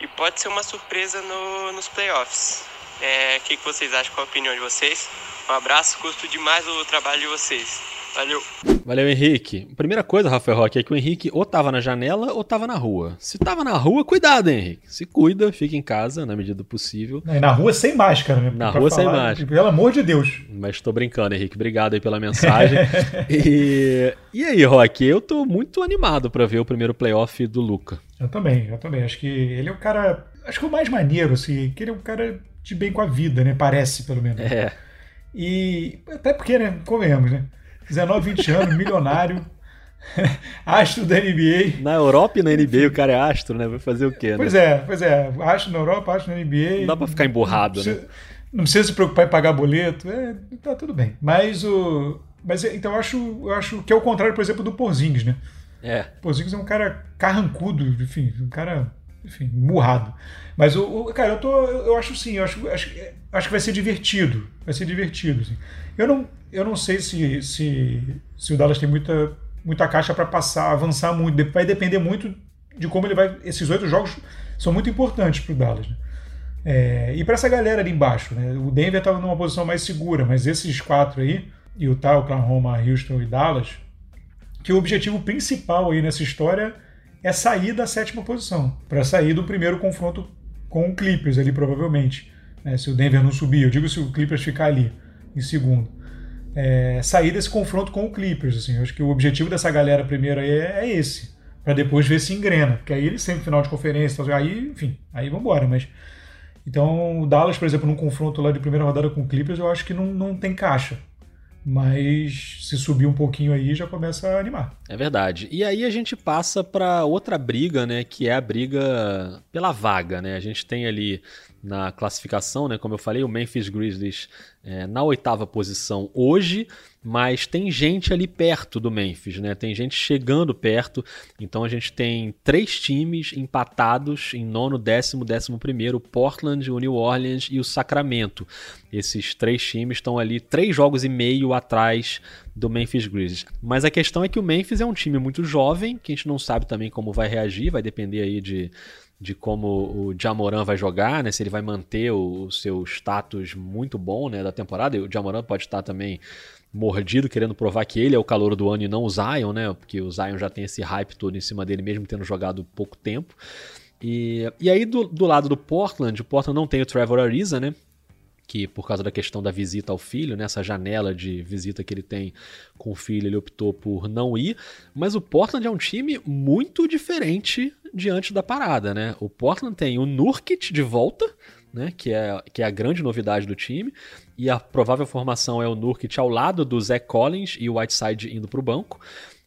e pode ser uma surpresa no, nos playoffs. É, o que, que vocês acham? Qual a opinião de vocês? Um abraço, custo demais o trabalho de vocês. Valeu. Valeu, Henrique. Primeira coisa, Rafael Roque, é que o Henrique ou tava na janela ou tava na rua. Se tava na rua, cuidado, Henrique. Se cuida, fica em casa na medida do possível. É, na rua sem máscara, né? Na rua falar, sem máscara. Pelo amor de Deus. Mas tô brincando, Henrique. Obrigado aí pela mensagem. e, e aí, Roque, eu tô muito animado para ver o primeiro playoff do Luca. Eu também, eu também. Acho que ele é o cara. Acho que é o mais maneiro, assim, que ele é um cara de bem com a vida, né? Parece, pelo menos. É. E até porque, né? Comemos, né? 19, 20 anos, milionário. astro da NBA. Na Europa e na NBA o cara é astro, né? Vai fazer o quê, né? Pois é, pois é. Astro na Europa, astro na NBA. Não dá pra ficar emburrado, não né? Não precisa se preocupar em pagar boleto. É, tá tudo bem. Mas o. Mas então eu acho, eu acho que é o contrário, por exemplo, do Porzingis, né? É. Porzingis é um cara carrancudo, enfim, um cara enfim, burrado. Mas o, o, cara, eu tô, eu acho sim, eu acho, acho, acho que vai ser divertido, vai ser divertido. Assim. Eu não, eu não sei se, se, se o Dallas tem muita, muita caixa para passar, avançar muito. Vai depender muito de como ele vai. Esses oito jogos são muito importantes para o Dallas. Né? É, e para essa galera ali embaixo, né? O Denver estava numa posição mais segura, mas esses quatro aí, Utah, Oklahoma, Houston e Dallas, que o objetivo principal aí nessa história é sair da sétima posição, para sair do primeiro confronto com o Clippers ali, provavelmente. Né? Se o Denver não subir, eu digo se o Clippers ficar ali em segundo. É, sair desse confronto com o Clippers. Assim, eu acho que o objetivo dessa galera primeiro aí é, é esse, para depois ver se engrena, porque aí ele sempre final de conferência, aí, enfim, aí vamos embora. Mas então o Dallas, por exemplo, num confronto lá de primeira rodada com o Clippers, eu acho que não, não tem caixa mas se subir um pouquinho aí já começa a animar. É verdade. E aí a gente passa para outra briga, né, que é a briga pela vaga, né? A gente tem ali na classificação, né? Como eu falei, o Memphis Grizzlies é, na oitava posição hoje, mas tem gente ali perto do Memphis, né? Tem gente chegando perto. Então a gente tem três times empatados em nono, décimo, décimo primeiro: Portland, o New Orleans e o Sacramento. Esses três times estão ali três jogos e meio atrás do Memphis Grizzlies. Mas a questão é que o Memphis é um time muito jovem, que a gente não sabe também como vai reagir, vai depender aí de de como o Jamoran vai jogar, né? Se ele vai manter o, seu status muito bom, né, da temporada. E o Jamoran pode estar também mordido, querendo provar que ele é o calor do ano e não o Zion, né? Porque o Zion já tem esse hype todo em cima dele, mesmo tendo jogado pouco tempo. E, e aí, do, do lado do Portland, o Portland não tem o Trevor Ariza, né? Que por causa da questão da visita ao filho, né, janela de visita que ele tem com o filho, ele optou por não ir. Mas o Portland é um time muito diferente diante da parada, né? O Portland tem o Nurkic de volta, né? Que é, que é a grande novidade do time. E a provável formação é o Nurkic ao lado do Zach Collins e o Whiteside indo para o banco.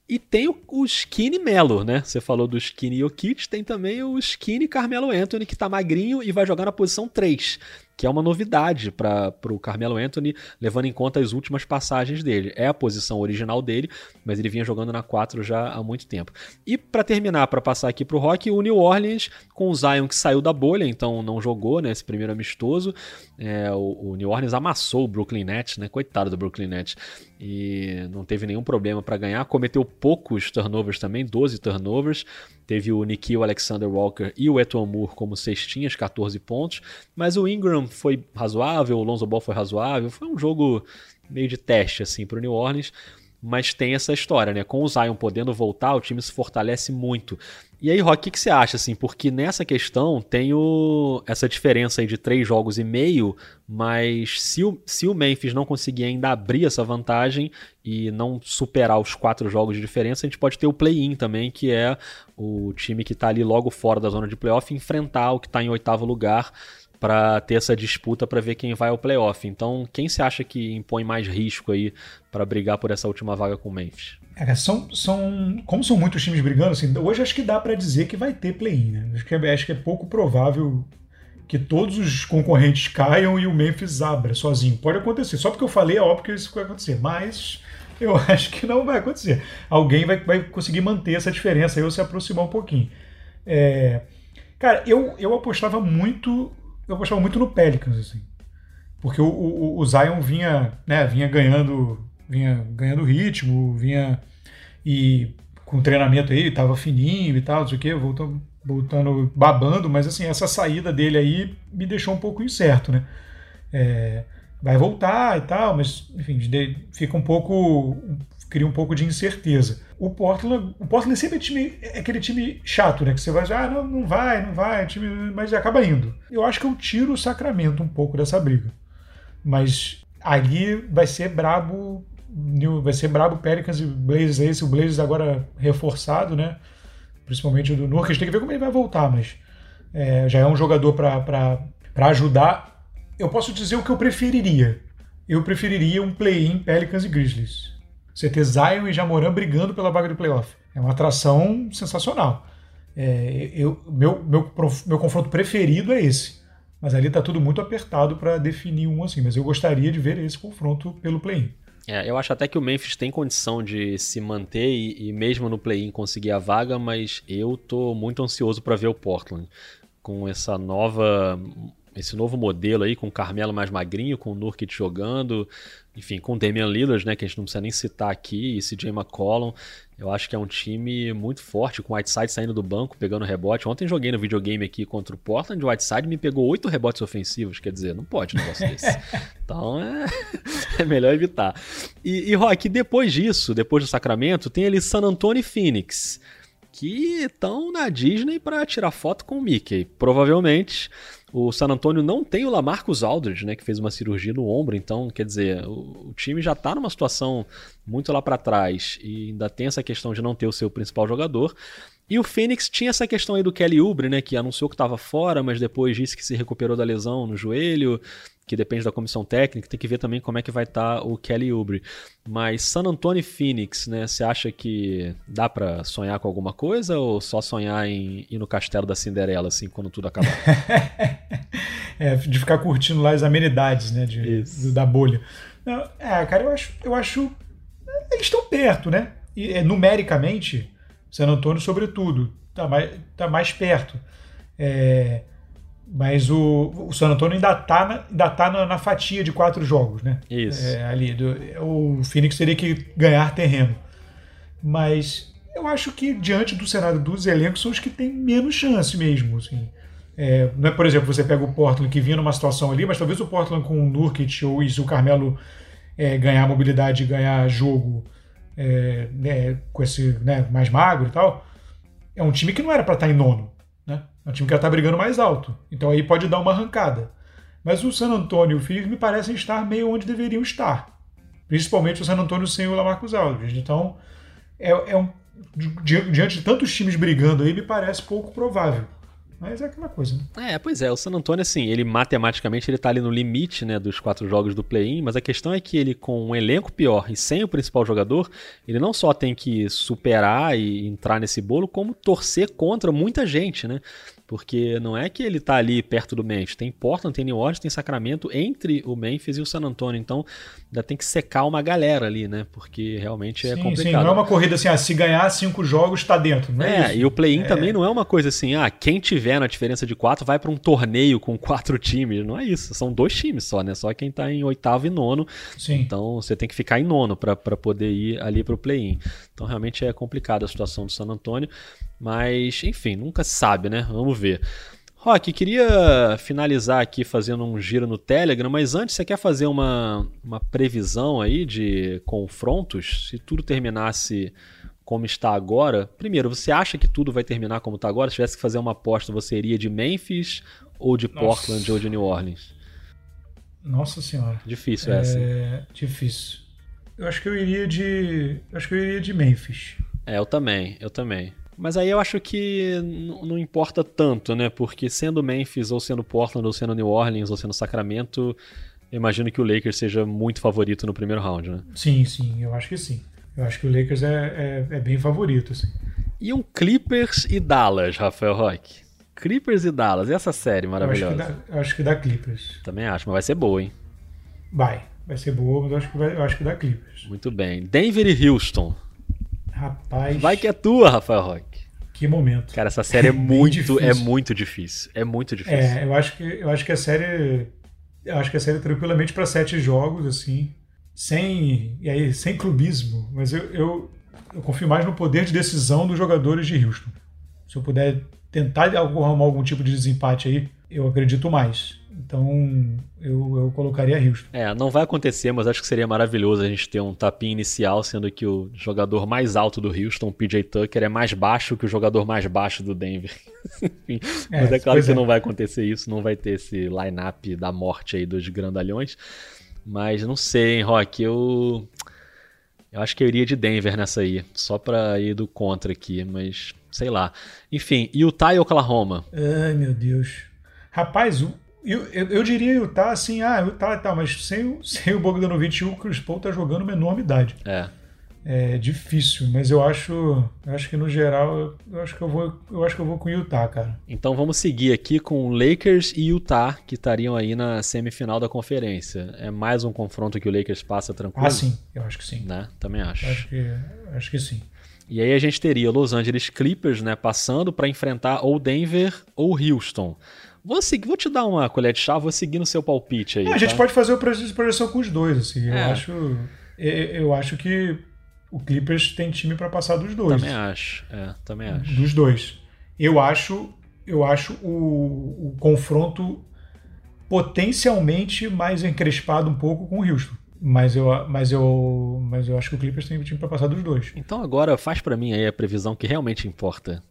E tem o, o Skinny Melo, né? Você falou do Skinny Jokic, tem também o Skinny Carmelo Anthony, que tá magrinho e vai jogar na posição 3 que é uma novidade para o Carmelo Anthony, levando em conta as últimas passagens dele. É a posição original dele, mas ele vinha jogando na 4 já há muito tempo. E para terminar, para passar aqui para o Rock, o New Orleans, com o Zion que saiu da bolha, então não jogou né, esse primeiro amistoso. É, o, o, New Orleans amassou o Brooklyn Nets, né? Coitado do Brooklyn Nets. E não teve nenhum problema para ganhar. Cometeu poucos turnovers também, 12 turnovers. Teve o Nikhil Alexander Walker e o Eton Moore como cestinhas, 14 pontos. Mas o Ingram foi razoável, o Lonzo Ball foi razoável. Foi um jogo meio de teste assim para o New Orleans. Mas tem essa história, né? Com o Zion podendo voltar, o time se fortalece muito. E aí, Rock, o que, que, você acha, assim? Porque nessa questão tem o... essa diferença aí de três jogos e meio, mas se o, se o Memphis não conseguir ainda abrir essa vantagem e não superar os quatro jogos de diferença, a gente pode ter o play-in também, que é o time que está ali logo fora da zona de playoff enfrentar o que está em oitavo lugar para ter essa disputa para ver quem vai ao playoff. Então, quem você acha que impõe mais risco aí para brigar por essa última vaga com o Memphis? É, são, são, como são muitos times brigando, assim, hoje acho que dá para dizer que vai ter play-in. Né? Acho, que é, acho que é pouco provável que todos os concorrentes caiam e o Memphis abra sozinho. Pode acontecer. Só porque eu falei, é óbvio que isso vai acontecer. Mas eu acho que não vai acontecer. Alguém vai, vai conseguir manter essa diferença ou se aproximar um pouquinho. É, cara, eu, eu apostava muito eu apostava muito no Pelicans, assim. Porque o, o, o Zion vinha, né, vinha ganhando, vinha ganhando ritmo, vinha e com treinamento aí, tava fininho e tal, não sei o quê, voltando, voltando babando, mas assim, essa saída dele aí me deixou um pouco incerto, né? É, vai voltar e tal, mas enfim, fica um pouco cria um pouco de incerteza. O Portland, o Portland sempre é, time, é aquele time chato, né? Que você vai ah, não, não vai, não vai, time, mas acaba indo. Eu acho que eu tiro o Sacramento um pouco dessa briga. Mas ali vai ser brabo, vai ser brabo Pelicans e Blazers esse, o Blazers agora reforçado, né? Principalmente o do Nurkic, tem que ver como ele vai voltar, mas é, já é um jogador para ajudar. Eu posso dizer o que eu preferiria. Eu preferiria um play-in Pelicans e Grizzlies. Você ter Zion e Jamoran brigando pela vaga de playoff. É uma atração sensacional. É, eu, meu, meu, meu confronto preferido é esse. Mas ali está tudo muito apertado para definir um assim. Mas eu gostaria de ver esse confronto pelo play-in. É, eu acho até que o Memphis tem condição de se manter e, e mesmo no play-in conseguir a vaga, mas eu tô muito ansioso para ver o Portland com essa nova esse novo modelo aí, com o Carmelo mais magrinho, com o Nurkic jogando, enfim, com o Damian Lillard, né, que a gente não precisa nem citar aqui, e CJ McCollum. Eu acho que é um time muito forte, com o Whiteside saindo do banco, pegando rebote. Ontem joguei no videogame aqui contra o Portland, o Whiteside me pegou oito rebotes ofensivos, quer dizer, não pode um negócio desse. Então é, é melhor evitar. E, e Rock, depois disso, depois do Sacramento, tem ali San Antonio e Phoenix, que estão na Disney para tirar foto com o Mickey. Provavelmente o San Antonio não tem o Lamarcus Aldridge, né, que fez uma cirurgia no ombro, então, quer dizer, o, o time já está numa situação muito lá para trás e ainda tem essa questão de não ter o seu principal jogador. E o Phoenix tinha essa questão aí do Kelly Oubre, né, que anunciou que estava fora, mas depois disse que se recuperou da lesão no joelho que depende da comissão técnica, tem que ver também como é que vai estar tá o Kelly Oubre. Mas San Antonio e Phoenix, né? Você acha que dá para sonhar com alguma coisa ou só sonhar em ir no castelo da Cinderela, assim, quando tudo acabar? é, de ficar curtindo lá as amenidades, né? De, do, da bolha. Não, é, cara, eu acho, eu acho. Eles estão perto, né? E, é, numericamente, San Antônio, sobretudo, tá mais, tá mais perto. É, mas o, o San Antonio ainda está na, ainda tá na, na, fatia de quatro jogos, né? Isso. É, ali, do, o Phoenix teria que ganhar terreno. Mas eu acho que diante do cenário dos elencos são os que têm menos chance mesmo. Assim. É, não é, por exemplo, você pega o Portland que vinha numa situação ali, mas talvez o Portland com o Nurkic ou se o Carmelo é, ganhar mobilidade e ganhar jogo é, né, com esse né, mais magro e tal, é um time que não era para estar tá em nono. É um time que já está brigando mais alto. Então aí pode dar uma arrancada. Mas o San Antonio e o Phoenix me parecem estar meio onde deveriam estar. Principalmente o San Antonio sem o Lamarcus Aldridge. Então, é, é um, diante de tantos times brigando aí, me parece pouco provável. Mas é aquela coisa, né? É, pois é, o San Antonio, assim, ele matematicamente ele tá ali no limite, né, dos quatro jogos do play-in, mas a questão é que ele, com um elenco pior e sem o principal jogador, ele não só tem que superar e entrar nesse bolo, como torcer contra muita gente, né? Porque não é que ele tá ali perto do Memphis. Tem Portland, tem New Orleans, tem Sacramento entre o Memphis e o San Antonio. Então ainda tem que secar uma galera ali, né? Porque realmente é sim, complicado. Sim, não é uma corrida assim, ah, se ganhar cinco jogos está dentro. Não é, é e o play-in é. também não é uma coisa assim, ah, quem tiver na diferença de quatro vai para um torneio com quatro times. Não é isso. São dois times só, né? Só quem tá em oitavo e nono. Sim. Então você tem que ficar em nono para poder ir ali para o play-in. Então realmente é complicada a situação do San Antonio. Mas, enfim, nunca se sabe, né? Vamos ver. Rock, queria finalizar aqui fazendo um giro no Telegram, mas antes você quer fazer uma, uma previsão aí de confrontos? Se tudo terminasse como está agora, primeiro, você acha que tudo vai terminar como está agora? Se tivesse que fazer uma aposta, você iria de Memphis ou de Nossa. Portland ou de New Orleans? Nossa senhora. Difícil essa. É difícil. Eu acho que eu iria de. Eu acho que eu iria de Memphis. É, eu também, eu também. Mas aí eu acho que não importa tanto, né? Porque sendo Memphis, ou sendo Portland, ou sendo New Orleans, ou sendo Sacramento, eu imagino que o Lakers seja muito favorito no primeiro round, né? Sim, sim, eu acho que sim. Eu acho que o Lakers é, é, é bem favorito, assim. E um Clippers e Dallas, Rafael Roque? Clippers e Dallas, e essa série maravilhosa? Eu acho, que dá, acho que dá Clippers. Também acho, mas vai ser boa, hein? Vai, vai ser boa, mas eu acho que, vai, eu acho que dá Clippers. Muito bem. Denver e Houston. Rapaz. Vai que é tua, Rafael Roque. Que momento. Cara, essa série é, é muito, é muito difícil. É muito difícil. É, eu acho que eu acho que a série eu acho que a série é tranquilamente para sete jogos assim, sem e aí sem clubismo, mas eu, eu, eu confio mais no poder de decisão dos jogadores de Houston. Se eu puder tentar arrumar algum tipo de desempate aí, eu acredito mais. Então eu, eu colocaria Houston. É, não vai acontecer, mas acho que seria maravilhoso a gente ter um tapinha inicial, sendo que o jogador mais alto do Houston, o PJ Tucker, é mais baixo que o jogador mais baixo do Denver. Enfim, é, mas é claro que é. não vai acontecer isso, não vai ter esse line-up da morte aí dos grandalhões. Mas não sei, hein, Rock, eu. Eu acho que eu iria de Denver nessa aí, só pra ir do contra aqui, mas sei lá. Enfim, Utah e Oklahoma. Ai, meu Deus. Rapaz, o, eu, eu, eu, diria Utah assim, ah, Utah e tal, mas sem, sem o Bogdanovich o Chris Paul tá jogando uma enormidade. É. É difícil, mas eu acho, eu acho que no geral, eu acho que eu vou, eu acho que eu vou com o Utah, cara. Então vamos seguir aqui com Lakers e Utah, que estariam aí na semifinal da conferência. É mais um confronto que o Lakers passa tranquilo? Ah, sim, eu acho que sim. Né? Também acho. Acho que, acho que sim. E aí a gente teria Los Angeles Clippers, né, passando para enfrentar ou Denver ou Houston. Vou, seguir, vou te dar uma colher de chá, vou seguir no seu palpite aí. É, a tá? gente pode fazer o projeção com os dois, assim. Eu É. acho, eu, eu acho que o Clippers tem time para passar dos dois. Também acho. É, também acho. Dos dois. Eu acho, eu acho o, o confronto potencialmente mais encrespado um pouco com o Houston. Mas eu, mas eu, mas eu acho que o Clippers tem time para passar dos dois. Então agora faz pra mim aí a previsão que realmente importa.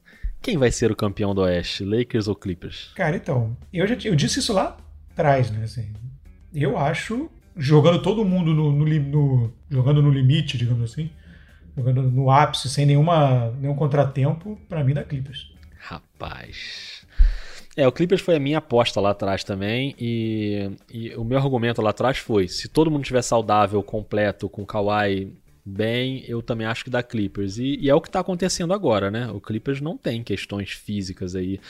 Quem vai ser o campeão do Oeste, Lakers ou Clippers? Cara, então, eu já eu disse isso lá atrás, né? Assim, eu acho, jogando todo mundo no, no, no- jogando no limite, digamos assim, jogando no ápice, sem nenhuma, nenhum contratempo, pra mim dá Clippers. Rapaz. É, o Clippers foi a minha aposta lá atrás também, e, e o meu argumento lá atrás foi: se todo mundo estiver saudável, completo, com o Kawhi bem, eu também acho que dá Clippers. E, e é o que está acontecendo agora, né? O Clippers não tem questões físicas aí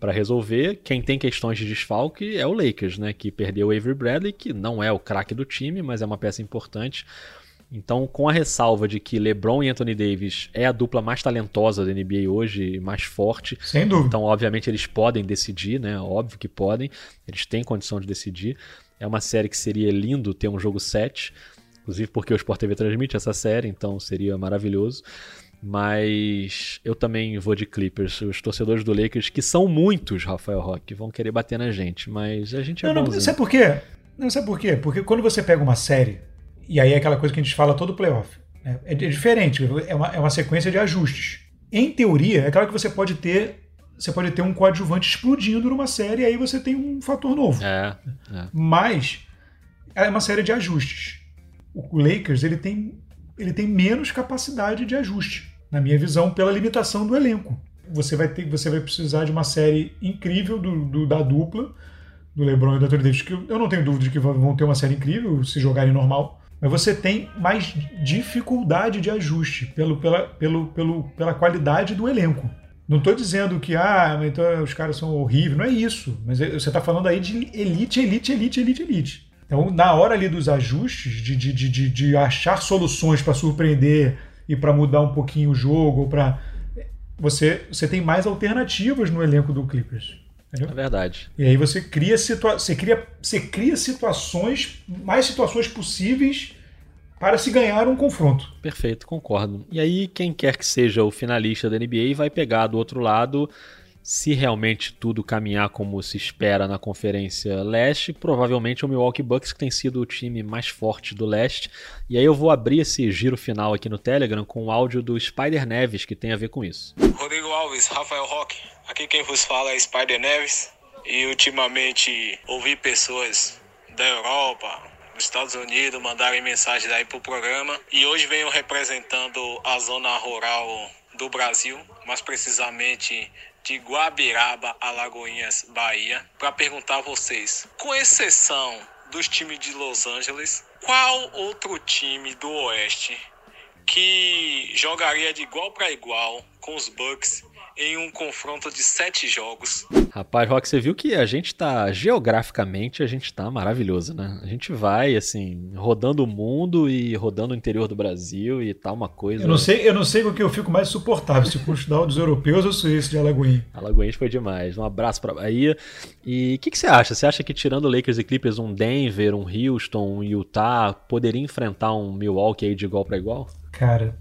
para resolver. Quem tem questões de desfalque é o Lakers, né? Que perdeu o Avery Bradley, que não é o craque do time, mas é uma peça importante. Então, com a ressalva de que LeBron e Anthony Davis é a dupla mais talentosa da NBA hoje, mais forte, Sem dúvida. então, obviamente, eles podem decidir, né? Óbvio que podem. Eles têm condição de decidir. É uma série que seria lindo ter um jogo 7. Inclusive porque o Sport TV transmite essa série, então seria maravilhoso. Mas eu também vou de Clippers. Os torcedores do Lakers, que são muitos, Rafael Roque, vão querer bater na gente. Mas a gente é Não, não, sabe por quê? Não, sabe por quê? Porque quando você pega uma série, e aí é aquela coisa que a gente fala todo playoff, né? é, é diferente, é uma, é uma sequência de ajustes. Em teoria, é claro que você pode ter. Você pode ter um coadjuvante explodindo numa série e aí você tem um fator novo. É, é. Mas é uma série de ajustes. O Lakers ele tem, ele tem menos capacidade de ajuste, na minha visão, pela limitação do elenco. Você vai ter, você vai precisar de uma série incrível do, do- da dupla do LeBron e do Anthony Davis, que eu não tenho dúvida de que vão ter uma série incrível se jogarem normal. Mas você tem mais dificuldade de ajuste pelo, pela, pelo, pelo, pela qualidade do elenco. Não estou dizendo que ah, então os caras são horríveis, não é isso. Mas é- você está falando aí de elite, elite, elite, elite, elite. Então, na hora ali dos ajustes, de, de, de, de, de achar soluções para surpreender e para mudar um pouquinho o jogo, para você, você tem mais alternativas no elenco do Clippers. Entendeu? É verdade. E aí você cria, situa você cria, você cria situações, mais situações possíveis para se ganhar um confronto. Perfeito, concordo. E aí, quem quer que seja o finalista da NBA vai pegar do outro lado, se realmente tudo caminhar como se espera na Conferência Leste, provavelmente é o Milwaukee Bucks, que tem sido o time mais forte do leste. E aí eu vou abrir esse giro final aqui no Telegram com o áudio do Spider Neves, que tem a ver com isso. Rodrigo Alves, Rafael Roque. Aqui quem vos fala é Spider Neves. E ultimamente ouvi pessoas da Europa, dos Estados Unidos mandarem mensagens aí pro programa. E hoje venho representando a zona rural do Brasil, mais precisamente de Guabiraba, Alagoinhas, Bahia, para perguntar a vocês, com exceção dos times de Los Angeles, qual outro time do Oeste que jogaria de igual para igual com os Bucks em um confronto de sete jogos. Rapaz, Rock, você viu que a gente tá, geograficamente, a gente tá maravilhoso, né? A gente vai, assim, rodando o mundo e rodando o interior do Brasil e tá uma coisa... Eu não sei, eu não sei com o que eu fico mais suportável, se Portugal dos europeus ou se esse de Alagoinha. Alagoense foi demais. Um abraço pra Bahia. E o que, que você acha? Você acha que tirando Lakers e Clippers, um Denver, um Houston, um Utah, poderia enfrentar um Milwaukee aí de igual para igual? Cara,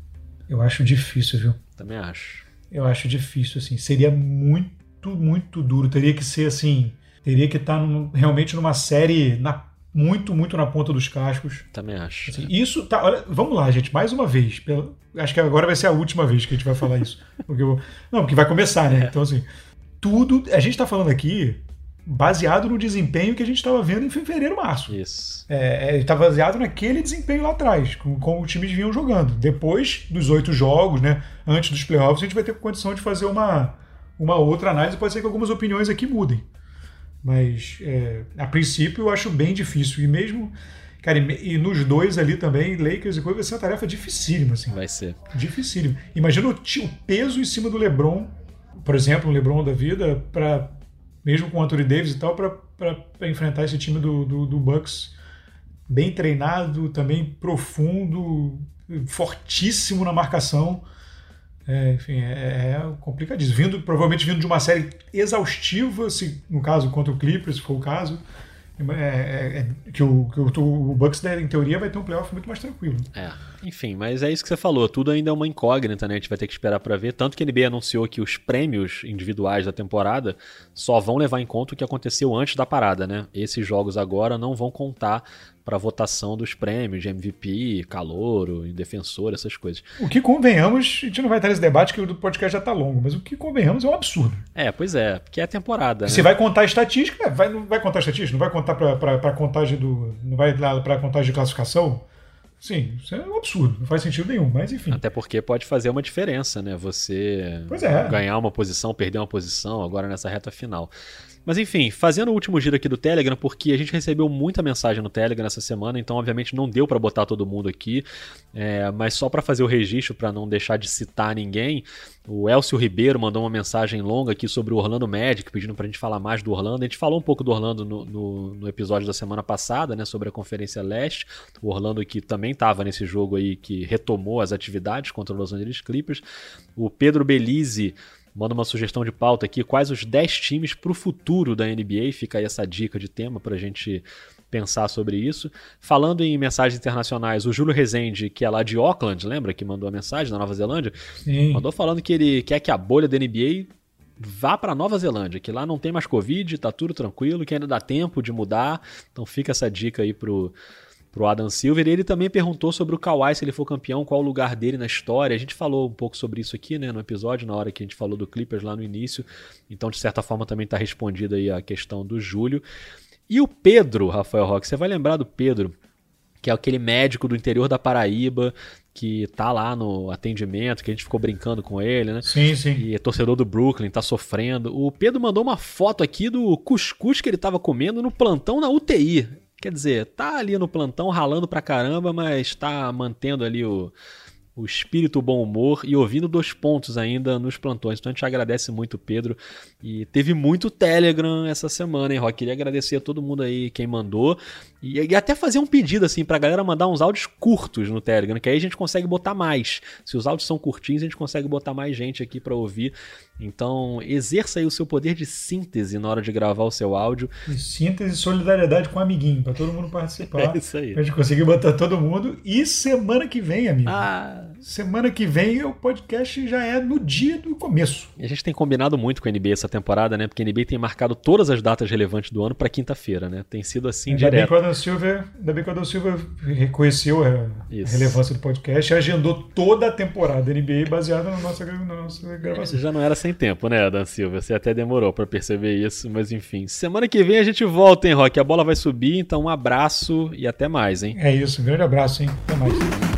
eu acho difícil, viu? Também acho. Eu acho difícil, assim. Seria muito, muito duro. Teria que ser assim. Teria que estar num- realmente numa série na- muito, muito na ponta dos cascos. Também acho. Assim, isso tá. Olha, vamos lá, gente, mais uma vez. Pela- acho que agora vai ser a última vez que a gente vai falar isso. Porque eu- não, porque vai começar, né? Então, assim, tudo. A gente tá falando aqui baseado no desempenho que a gente estava vendo em fevereiro, março. Isso. É, está baseado naquele desempenho lá atrás, com como os times vinham jogando. Depois dos oito jogos, né, antes dos playoffs, a gente vai ter condição de fazer uma, uma outra análise. Pode ser que algumas opiniões aqui mudem. Mas, é, a princípio, eu acho bem difícil. E mesmo. Cara, e, e nos dois ali também, Lakers e Clippers, vai ser uma tarefa dificílima, assim. Vai ser. Dificílimo. Imagina o, o peso em cima do LeBron, por exemplo, o LeBron da vida, para mesmo com o Anthony Davis e tal, para enfrentar esse time do, do, do Bucks bem treinado, também profundo, fortíssimo na marcação. É, enfim, é, é complicadíssimo. Vindo, provavelmente vindo de uma série exaustiva, se, no caso contra o Clippers, se for o caso, é, é, é, que, o, que o, o Bucks, né, em teoria, vai ter um playoff muito mais tranquilo. É, enfim, mas é isso que você falou. Tudo ainda é uma incógnita, né? A gente vai ter que esperar para ver. Tanto que a NBA anunciou que os prêmios individuais da temporada só vão levar em conta o que aconteceu antes da parada, né? Esses jogos agora não vão contar para votação dos prêmios de MVP, calouro, defensor, essas coisas. O que convenhamos, a gente não vai ter esse debate que o podcast já está longo, mas o que convenhamos é um absurdo. É, pois é, porque é a temporada. Você né? vai contar estatística, vai, não vai contar estatística, não vai contar para contagem do. não vai para contagem de classificação. Sim, isso é um absurdo, não faz sentido nenhum, mas enfim. Até porque pode fazer uma diferença, né? Você é. ganhar uma posição, perder uma posição agora nessa reta final. Mas enfim, fazendo o último giro aqui do Telegram, porque a gente recebeu muita mensagem no Telegram essa semana, então obviamente não deu para botar todo mundo aqui, é, mas só para fazer o registro, para não deixar de citar ninguém, o Elcio Ribeiro mandou uma mensagem longa aqui sobre o Orlando Magic, pedindo pra gente falar mais do Orlando. A gente falou um pouco do Orlando no, no, no episódio da semana passada, né, sobre a Conferência Leste. O Orlando que também estava nesse jogo aí, que retomou as atividades contra os Los Angeles Clippers. O Pedro Belize manda uma sugestão de pauta aqui, quais os 10 times para o futuro da NBA, fica aí essa dica de tema para a gente pensar sobre isso. Falando em mensagens internacionais, o Júlio Rezende, que é lá de Auckland, lembra que mandou a mensagem da Nova Zelândia? Sim. Mandou falando que ele quer que a bolha da NBA vá para Nova Zelândia, que lá não tem mais Covid, tá tudo tranquilo, que ainda dá tempo de mudar. Então fica essa dica aí pro pro Adam Silver. E ele também perguntou sobre o Kawhi, se ele for campeão, qual o lugar dele na história. A gente falou um pouco sobre isso aqui, né, no episódio, na hora que a gente falou do Clippers lá no início. Então, de certa forma, também está respondida aí a questão do Júlio. E o Pedro, Rafael Roque, você vai lembrar do Pedro, que é aquele médico do interior da Paraíba, que tá lá no atendimento, que a gente ficou brincando com ele, né? Sim, sim. E é torcedor do Brooklyn, tá sofrendo. O Pedro mandou uma foto aqui do cuscuz que ele tava comendo no plantão na UTI. Quer dizer, tá ali no plantão ralando pra caramba, mas tá mantendo ali o, o espírito, o bom humor e ouvindo dois pontos ainda nos plantões. Então a gente agradece muito, Pedro. E teve muito Telegram essa semana, hein, Rock? Queria agradecer a todo mundo aí quem mandou. E, e até fazer um pedido, assim, pra galera mandar uns áudios curtos no Telegram, que aí a gente consegue botar mais. Se os áudios são curtinhos, a gente consegue botar mais gente aqui para ouvir. Então, exerça aí o seu poder de síntese na hora de gravar o seu áudio. E síntese e solidariedade com o amiguinho, para todo mundo participar. É isso aí. Pra gente conseguir botar todo mundo. E semana que vem, amigo. Ah. Semana que vem o podcast já é no dia do começo. E a gente tem combinado muito com a NBA essa temporada, né? Porque a NBA tem marcado todas as datas relevantes do ano para quinta-feira, né? Tem sido assim ainda direto. Bem que o Adam Silver, ainda bem que o Adam Silver reconheceu a Isso. relevância do podcast e agendou toda a temporada NBA baseada na nossa, na nossa gravação. Já não era sem tempo, né, Dan Silva? Você até demorou para perceber isso, mas enfim. Semana que vem a gente volta, hein, Rock? A bola vai subir, então um abraço e até mais, hein? É isso, um grande abraço, hein? Até mais.